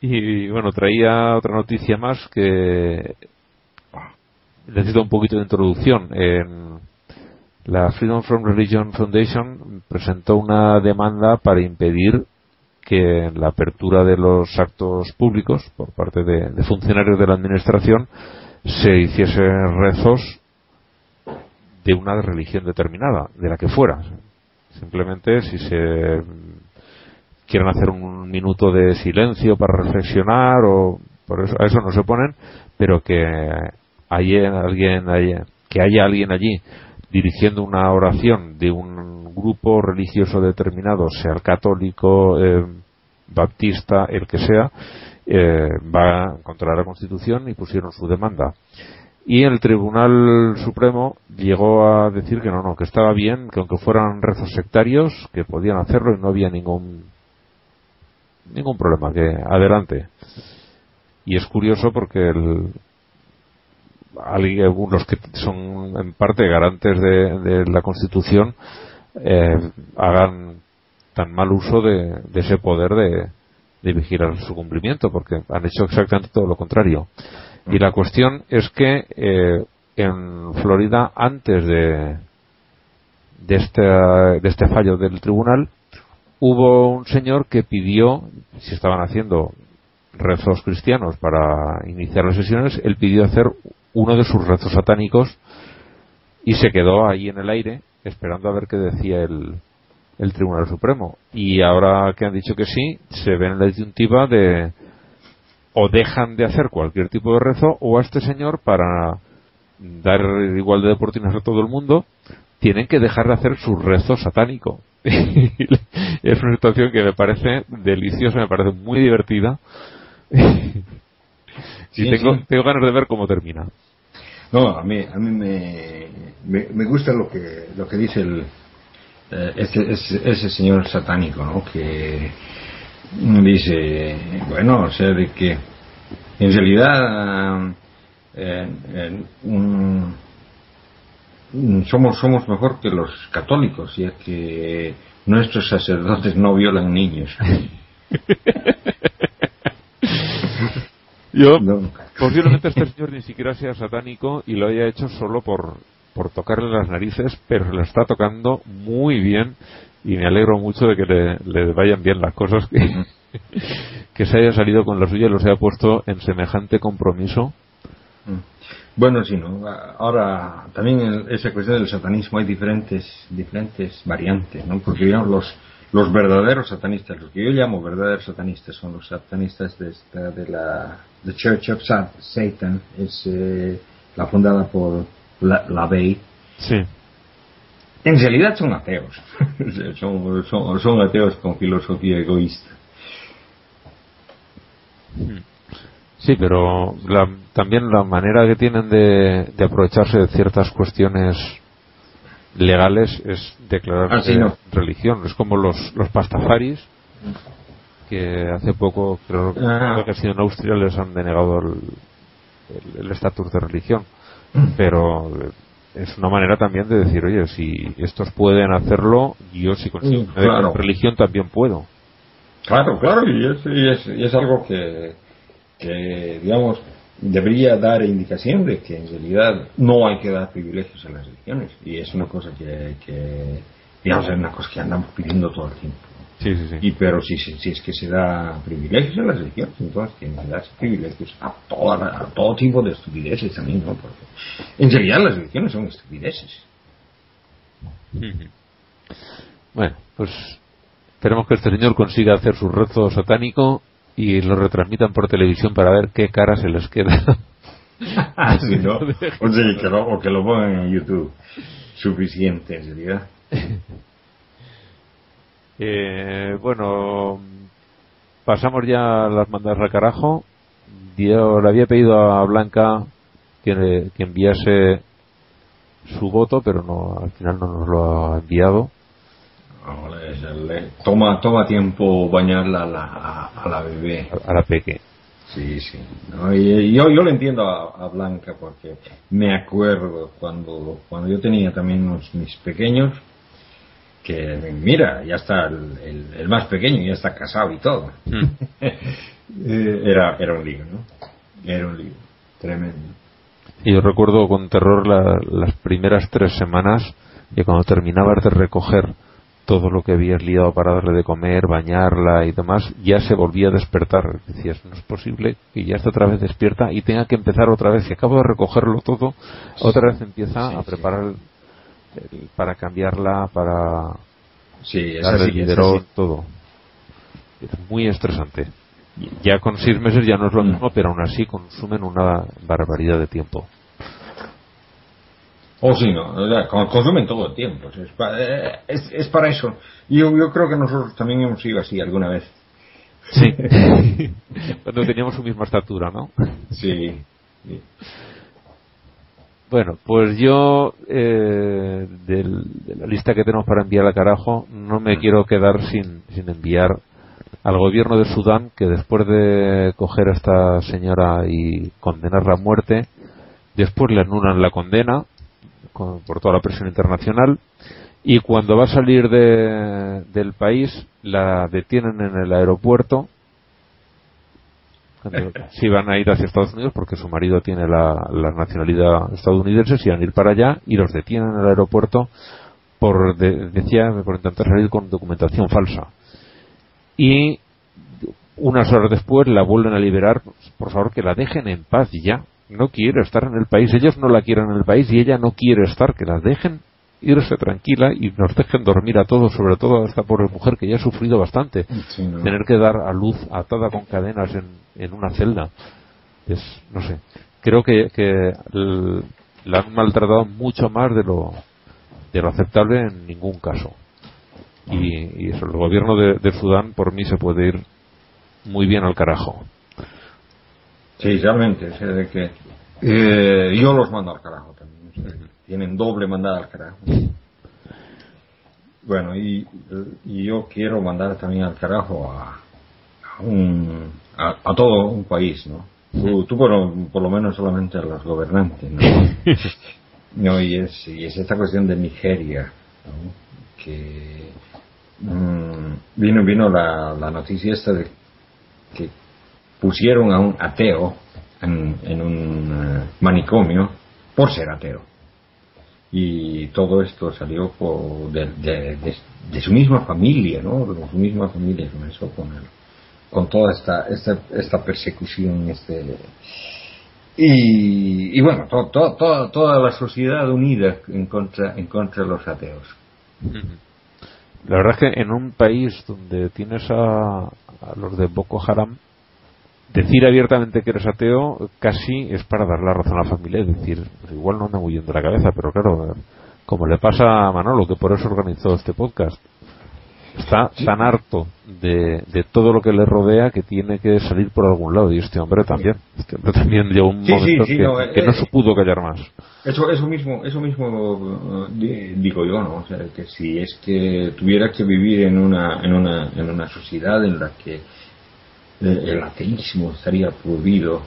Y bueno, traía otra noticia más que necesita un poquito de introducción. En la Freedom from Religion Foundation presentó una demanda para impedir que la apertura de los actos públicos por parte de, funcionarios de la administración se hiciese rezos de una religión determinada, de la que fuera. Simplemente si se quieren hacer un minuto de silencio para reflexionar o por eso a eso no se ponen, pero que haya alguien que haya alguien allí dirigiendo una oración de un grupo religioso determinado, sea el católico, eh, baptista, el que sea, eh, va contra la Constitución y pusieron su demanda. Y el Tribunal Supremo llegó a decir que no, no, que estaba bien, que aunque fueran rezos sectarios, que podían hacerlo y no había ningún ningún problema, que adelante. Y es curioso porque el, algunos que son en parte garantes de, la Constitución eh, hagan tan mal uso de, ese poder de, vigilar su cumplimiento, porque han hecho exactamente todo lo contrario. Y la cuestión es que eh, en Florida, antes de, de, de este fallo del tribunal, hubo un señor que pidió, si estaban haciendo rezos cristianos para iniciar las sesiones, él pidió hacer uno de sus rezos satánicos y se quedó ahí en el aire esperando a ver qué decía el, Tribunal Supremo. Y ahora que han dicho que sí, se ven en la disyuntiva de o dejan de hacer cualquier tipo de rezo o a este señor para dar igual de oportunidades a todo el mundo tienen que dejar de hacer su rezo satánico. es una situación que me parece deliciosa, me parece muy divertida. y tengo, tengo ganas de ver cómo termina. No, a mí, a mí me, me, gusta lo que, lo que dice el, eh, ese, ese, señor satánico, ¿no? Que dice, bueno, o sea, de que en realidad eh, somos, somos mejor que los católicos, ya que nuestros sacerdotes no violan niños. Yo, posiblemente este señor ni siquiera sea satánico y lo haya hecho solo por, por tocarle las narices, pero le está tocando muy bien y me alegro mucho de que le, vayan bien las cosas, que, que se haya salido con la suya y los haya puesto en semejante compromiso. Bueno, sí, ¿no? Ahora, también en esa cuestión del satanismo hay diferentes, diferentes variantes, ¿no? Porque digamos, los, los verdaderos satanistas, los que yo llamo verdaderos satanistas, son los satanistas de, de la The Church of Satan, es eh, la fundada por la, la Sí. En realidad son ateos, son, son, son, ateos con filosofía egoísta. Sí, pero la, también la manera que tienen de, de aprovecharse de ciertas cuestiones legales es declarar ah, religión. Es como los, los pastafaris, que hace poco, creo, ah. que ha sido en Austria, les han denegado el estatus de religión. Pero es una manera también de decir, oye, si estos pueden hacerlo, yo si consigo mm, religión también puedo. Claro, claro, y es, y es, algo que, que, digamos, debería dar indicación de que en realidad no hay que dar privilegios a las religiones. Y es una cosa que, que digamos es una cosa que andamos pidiendo todo el tiempo. Sí, sí, sí. y pero si, si es que se da privilegios a las religiones entonces tienen que darse privilegios a, a todo tipo de estupideces también ¿no? porque en realidad las religiones son estupideces. Bueno pues esperemos que este señor consiga hacer su rezo satánico y lo retransmitan por televisión para ver qué cara se les queda. ¿no? o, que lo, o que lo pongan en YouTube. Suficiente, en realidad. Eh, bueno, pasamos ya a las mandadas al carajo. Yo le había pedido a Blanca que, que enviase su voto, pero no al final no nos lo ha enviado toma, toma tiempo bañarla a la, a, la bebé. A, la peque. Sí, sí. yo, yo le entiendo a, Blanca porque me acuerdo cuando, cuando yo tenía también mis pequeños, que mira, ya está el, el, más pequeño, ya está casado y todo. Mm. Eh, era, era un lío, ¿no? Era un lío, tremendo. Y yo recuerdo con terror las primeras tres semanas que cuando terminabas de recoger todo lo que habías liado para darle de comer, bañarla y demás, ya se volvía a despertar. Decías, no es posible que ya esté otra vez despierta y tenga que empezar otra vez. Si acabo de recogerlo todo, otra vez empieza a preparar para cambiarla, para sí, darle el todo. Es muy estresante. Ya con seis meses ya no es lo mm. mismo, pero aún así consumen una barbaridad de tiempo. O si no, consumen todo el tiempo. Es para, eh, es, para eso. Yo, yo, creo que nosotros también hemos sido así alguna vez. Sí. Cuando teníamos su misma estatura, ¿no? Sí. Bueno, pues yo, eh, de la lista que tenemos para enviar al carajo, no me quiero quedar sin, sin enviar al gobierno de Sudán, que después de coger a esta señora y condenarla a muerte, después le anulan la condena por toda la presión internacional y cuando va a salir de, del país la detienen en el aeropuerto. Si van a ir hacia Estados Unidos porque su marido tiene la, nacionalidad estadounidense si van a ir para allá y los detienen en el aeropuerto por decía por intentar salir con documentación falsa. Y unas horas después la vuelven a liberar por favor que la dejen en paz ya no quiere estar en el país, ellos no la quieren en el país y ella no quiere estar, que la dejen irse tranquila y nos dejen dormir a todos, sobre todo a esta pobre mujer que ya ha sufrido bastante, tener que dar a luz atada con cadenas en, una celda. Es, no sé, creo que, que la han maltratado mucho más de lo, de lo aceptable en ningún caso. Y, eso, el gobierno de Sudán por mí se puede ir muy bien al carajo. Sí, realmente. de que, eh, yo los mando al carajo también. tienen doble mandada al carajo. Bueno, y, yo quiero mandar también al carajo a, un, a, todo un país, ¿no? Tú, por, lo menos solamente a los gobernantes, ¿no? y, es, y es esta cuestión de Nigeria, que mm, vino vino la, la noticia esta de que pusieron a un ateo en, un eh, manicomio por ser ateo. Y todo esto salió de, su misma familia, ¿no? De su misma familia comenzó con, con toda esta, esta, esta persecución, este, y, y, bueno, toda la sociedad unida en contra, en contra de los ateos. La verdad es que en un país donde tienes a los de Boko Haram, decir abiertamente que eres ateo casi es para dar la razón a la familia, es decir, pues igual no anda muy bien de la cabeza, pero claro, como le pasa a Manolo, que por eso organizó este podcast, está tan harto de, todo lo que le rodea que tiene que salir por algún lado y este hombre también. Este hombre también llegó un momento que, no, que, no, se pudo callar más. Eso eso mismo eso mismo eh, digo yo no o sea que si es que tuviera que vivir en una en una en una sociedad en la que el ateísmo estaría prohibido,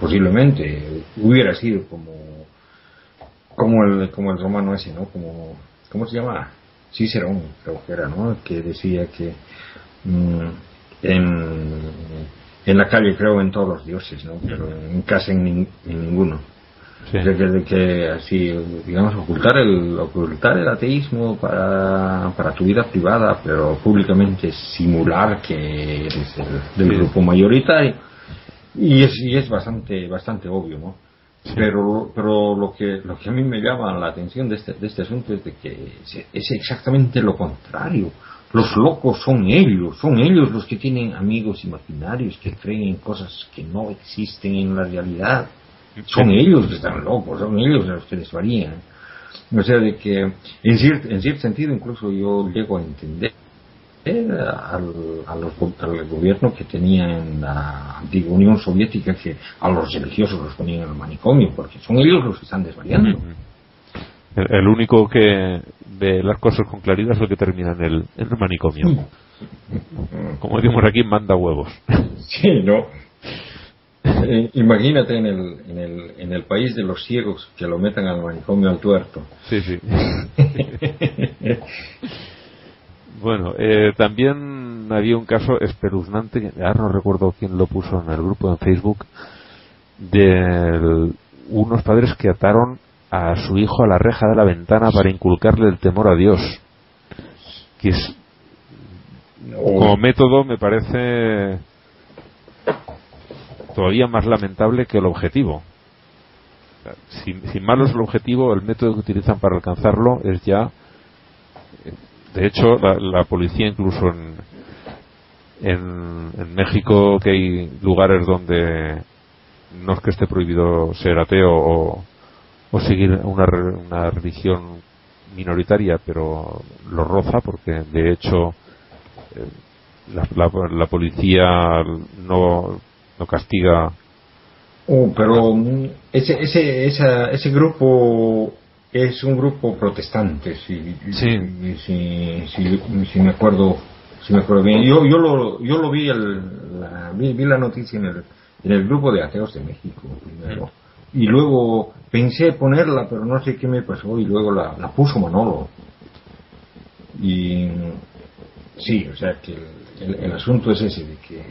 posiblemente hubiera sido como como el como el romano ese, ¿no? Como ¿cómo se llama? Cicerón, creo que era, ¿no? Que decía que mm, en, en la calle creo en todos los dioses, ¿no? Pero en casa en ninguno. De, que, así, digamos, ocultar el, ocultar el ateísmo para, para tu vida privada, pero públicamente simular que eres del grupo mayoritario. Y es, y es bastante, bastante obvio, ¿no? Pero, pero lo que, lo que a mí me llama la atención de este, de este asunto es de que es exactamente lo contrario. Los locos son ellos, son ellos los que tienen amigos imaginarios que creen en cosas que no existen en la realidad son ellos que están locos, son ellos los que les varían. O sea, de que en cierto, en cierto sentido incluso yo llego a entender al, al gobierno que tenía en la antigua Unión Soviética que a los religiosos los ponían en el manicomio, porque son ellos los que están desvariando. El, único que ve las cosas con claridad es el que termina en el, en el manicomio. Como decimos aquí, manda huevos. Sí, no. Eh, imagínate en el, en, el, en el país de los ciegos que lo metan al manicomio al tuerto. Sí, sí. bueno, eh, también había un caso espeluznante, ahora no recuerdo quién lo puso en el grupo en Facebook, de unos padres que ataron a su hijo a la reja de la ventana para inculcarle el temor a Dios. que es como método me parece todavía más lamentable que el objetivo. Si, si malo es el objetivo, el método que utilizan para alcanzarlo es ya. De hecho, la, policía, incluso en, en, México, que hay lugares donde no es que esté prohibido ser ateo o, o seguir una, una religión minoritaria, pero lo roza porque de hecho eh, la, la, policía no, no castiga. Oh, pero ese, ese, esa, ese grupo es un grupo protestante, si, si, si, si, me acuerdo si me acuerdo bien. Yo, yo, lo, yo lo vi, el, la, vi, vi, la noticia en el, en el grupo de ateos de México primero y luego pensé ponerla, pero no sé qué me pasó y luego la, la puso Manolo. Y sí, o sea que el, el, asunto es ese, de que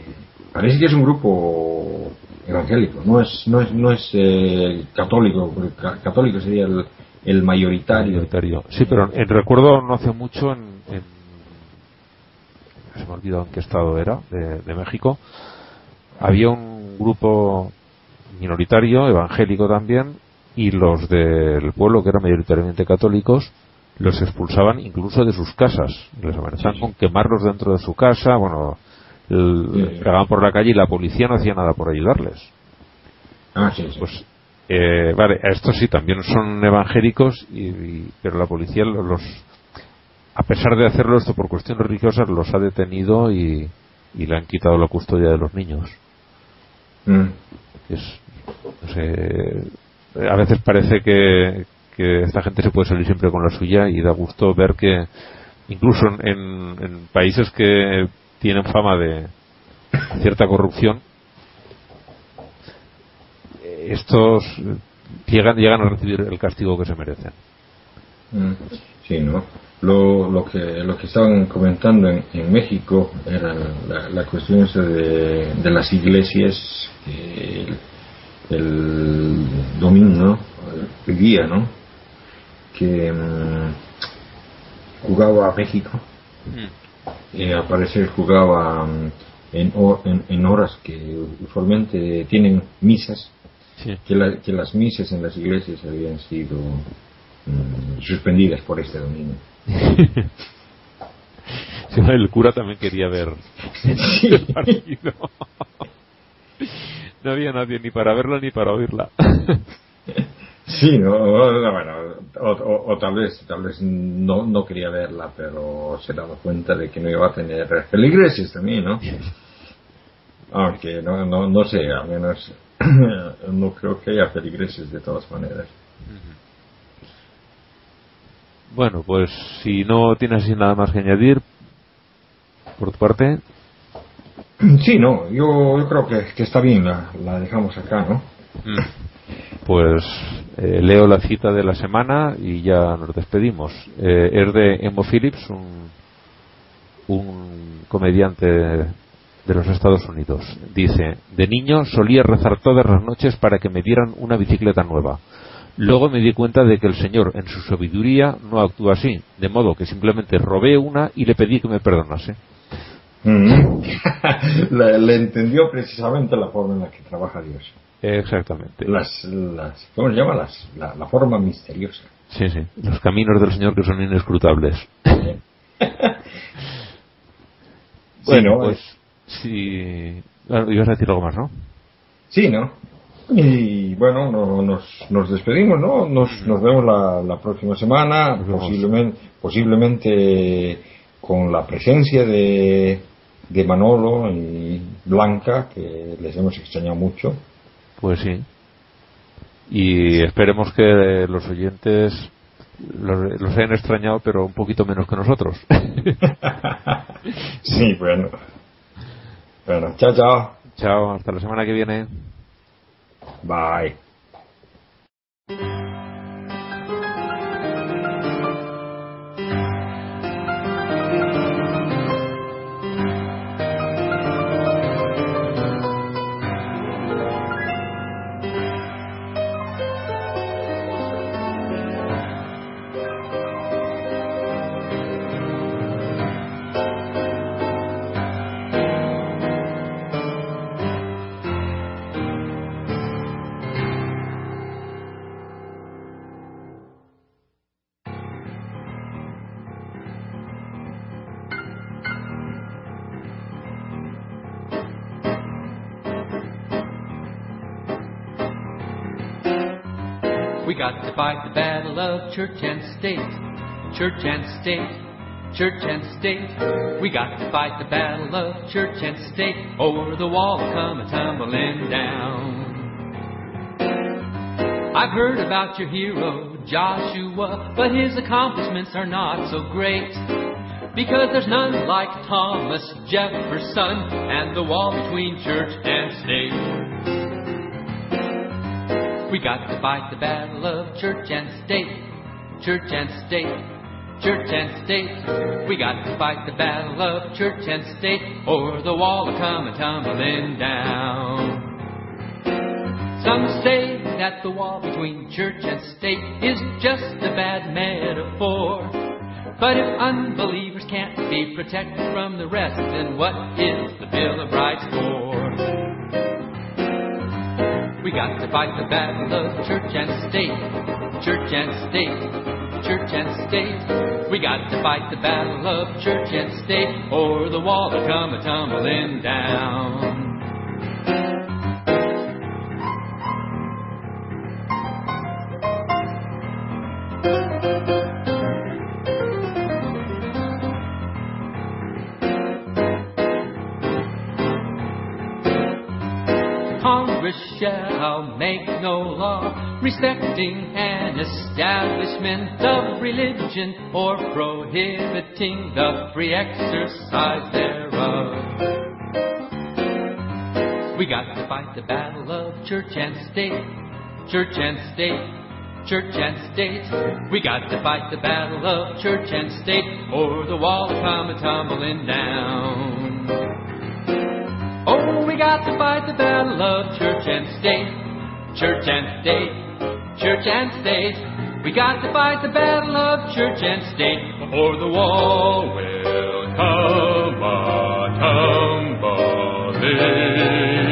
parece que es un grupo evangélico, no es, no es, no es eh, católico, porque católico sería el, el mayoritario. mayoritario. Sí, pero en, recuerdo no hace mucho en, en, se me olvidó en qué estado era, de, de México, había un grupo minoritario, evangélico también, y los del pueblo, que eran mayoritariamente católicos, los expulsaban incluso de sus casas. Les amenazaban con quemarlos dentro de su casa, bueno, cagaban por la calle y la policía no hacía nada por ayudarles. Ah, sí, Pues, eh, vale, estos sí también son evangélicos, y, pero la policía los, a pesar de hacerlo esto por cuestiones religiosas, los ha detenido y, y le han quitado la custodia de los niños. Mm. Es, a veces parece que, esta gente se puede salir siempre con la suya y da gusto ver que incluso en, países que tienen fama de cierta corrupción estos llegan, llegan a recibir el castigo que se merecen. Mm, sí, ¿no? Lo, lo, que, lo que estaban comentando en, México era la, cuestión de, de las iglesias que el domingo, el día, ¿no? Que mm, jugaba a México. Mm. Y al parecer jugaba mm, en, en, horas que usualmente tienen misas. Que, que, las misas en las iglesias habían sido suspendidas por este domingo. el cura también quería ver el partido no había nadie ni para verla ni para oírla. sí, no, bueno, o, tal vez, tal vez no, no quería verla, pero se daba cuenta de que no iba a tener feligreses también, ¿no? Aunque no, no, no sé, al menos no creo que haya feligreses de todas maneras. Bueno, pues si no tienes nada más que añadir, por tu parte. Sí, no, yo, creo que, está bien, la, dejamos acá, ¿no? Mm. Pues eh, leo la cita de la semana y ya nos despedimos. Eh, es de Emo Phillips, un, un comediante de los Estados Unidos. Dice, de niño solía rezar todas las noches para que me dieran una bicicleta nueva. Luego me di cuenta de que el Señor, en su sabiduría, no actúa así, de modo que simplemente robé una y le pedí que me perdonase. Mm. le, entendió precisamente la forma en la que trabaja Dios. Exactamente. Las, las, ¿Cómo se llama? Las, la, forma misteriosa. Sí, sí. Los caminos del Señor que son inescrutables. bueno, pues si. ibas a decir algo más, ¿no? Sí, ¿no? Y bueno, nos, nos despedimos, ¿no? Nos, nos vemos la, la próxima semana, posiblemente, posiblemente con la presencia de, de Manolo y Blanca, que les hemos extrañado mucho. Pues sí. Y esperemos que los oyentes los, hayan extrañado, pero un poquito menos que nosotros. sí, bueno. Bueno, chao, chao. Chao, hasta la semana que viene. Bye. Fight the battle of church and state, church and state, church and state. We got to fight the battle of church and state, or the wall a tumbling down. I've heard about your hero, Joshua, but his accomplishments are not so great. Because there's none like Thomas Jefferson and the wall between church and state. We got to fight the battle of church and state, church and state, church and state. We got to fight the battle of church and state, or the wall will come a tumbling down. Some say that the wall between church and state is just a bad metaphor. But if unbelievers can't be protected from the rest, then what is the Bill of Rights for? We got to fight the battle of church and state, church and state, church and state. We got to fight the battle of church and state, or the wall will come a tumbling down. Shall make no law respecting an establishment of religion or prohibiting the free exercise thereof. We got to fight the battle of church and state, church and state. Church and state, we got to fight the battle of church and state, or the wall come a tumbling down. Oh, we got to fight the battle of church and state, church and state, church and state. We got to fight the battle of church and state, or the wall will come a tumbling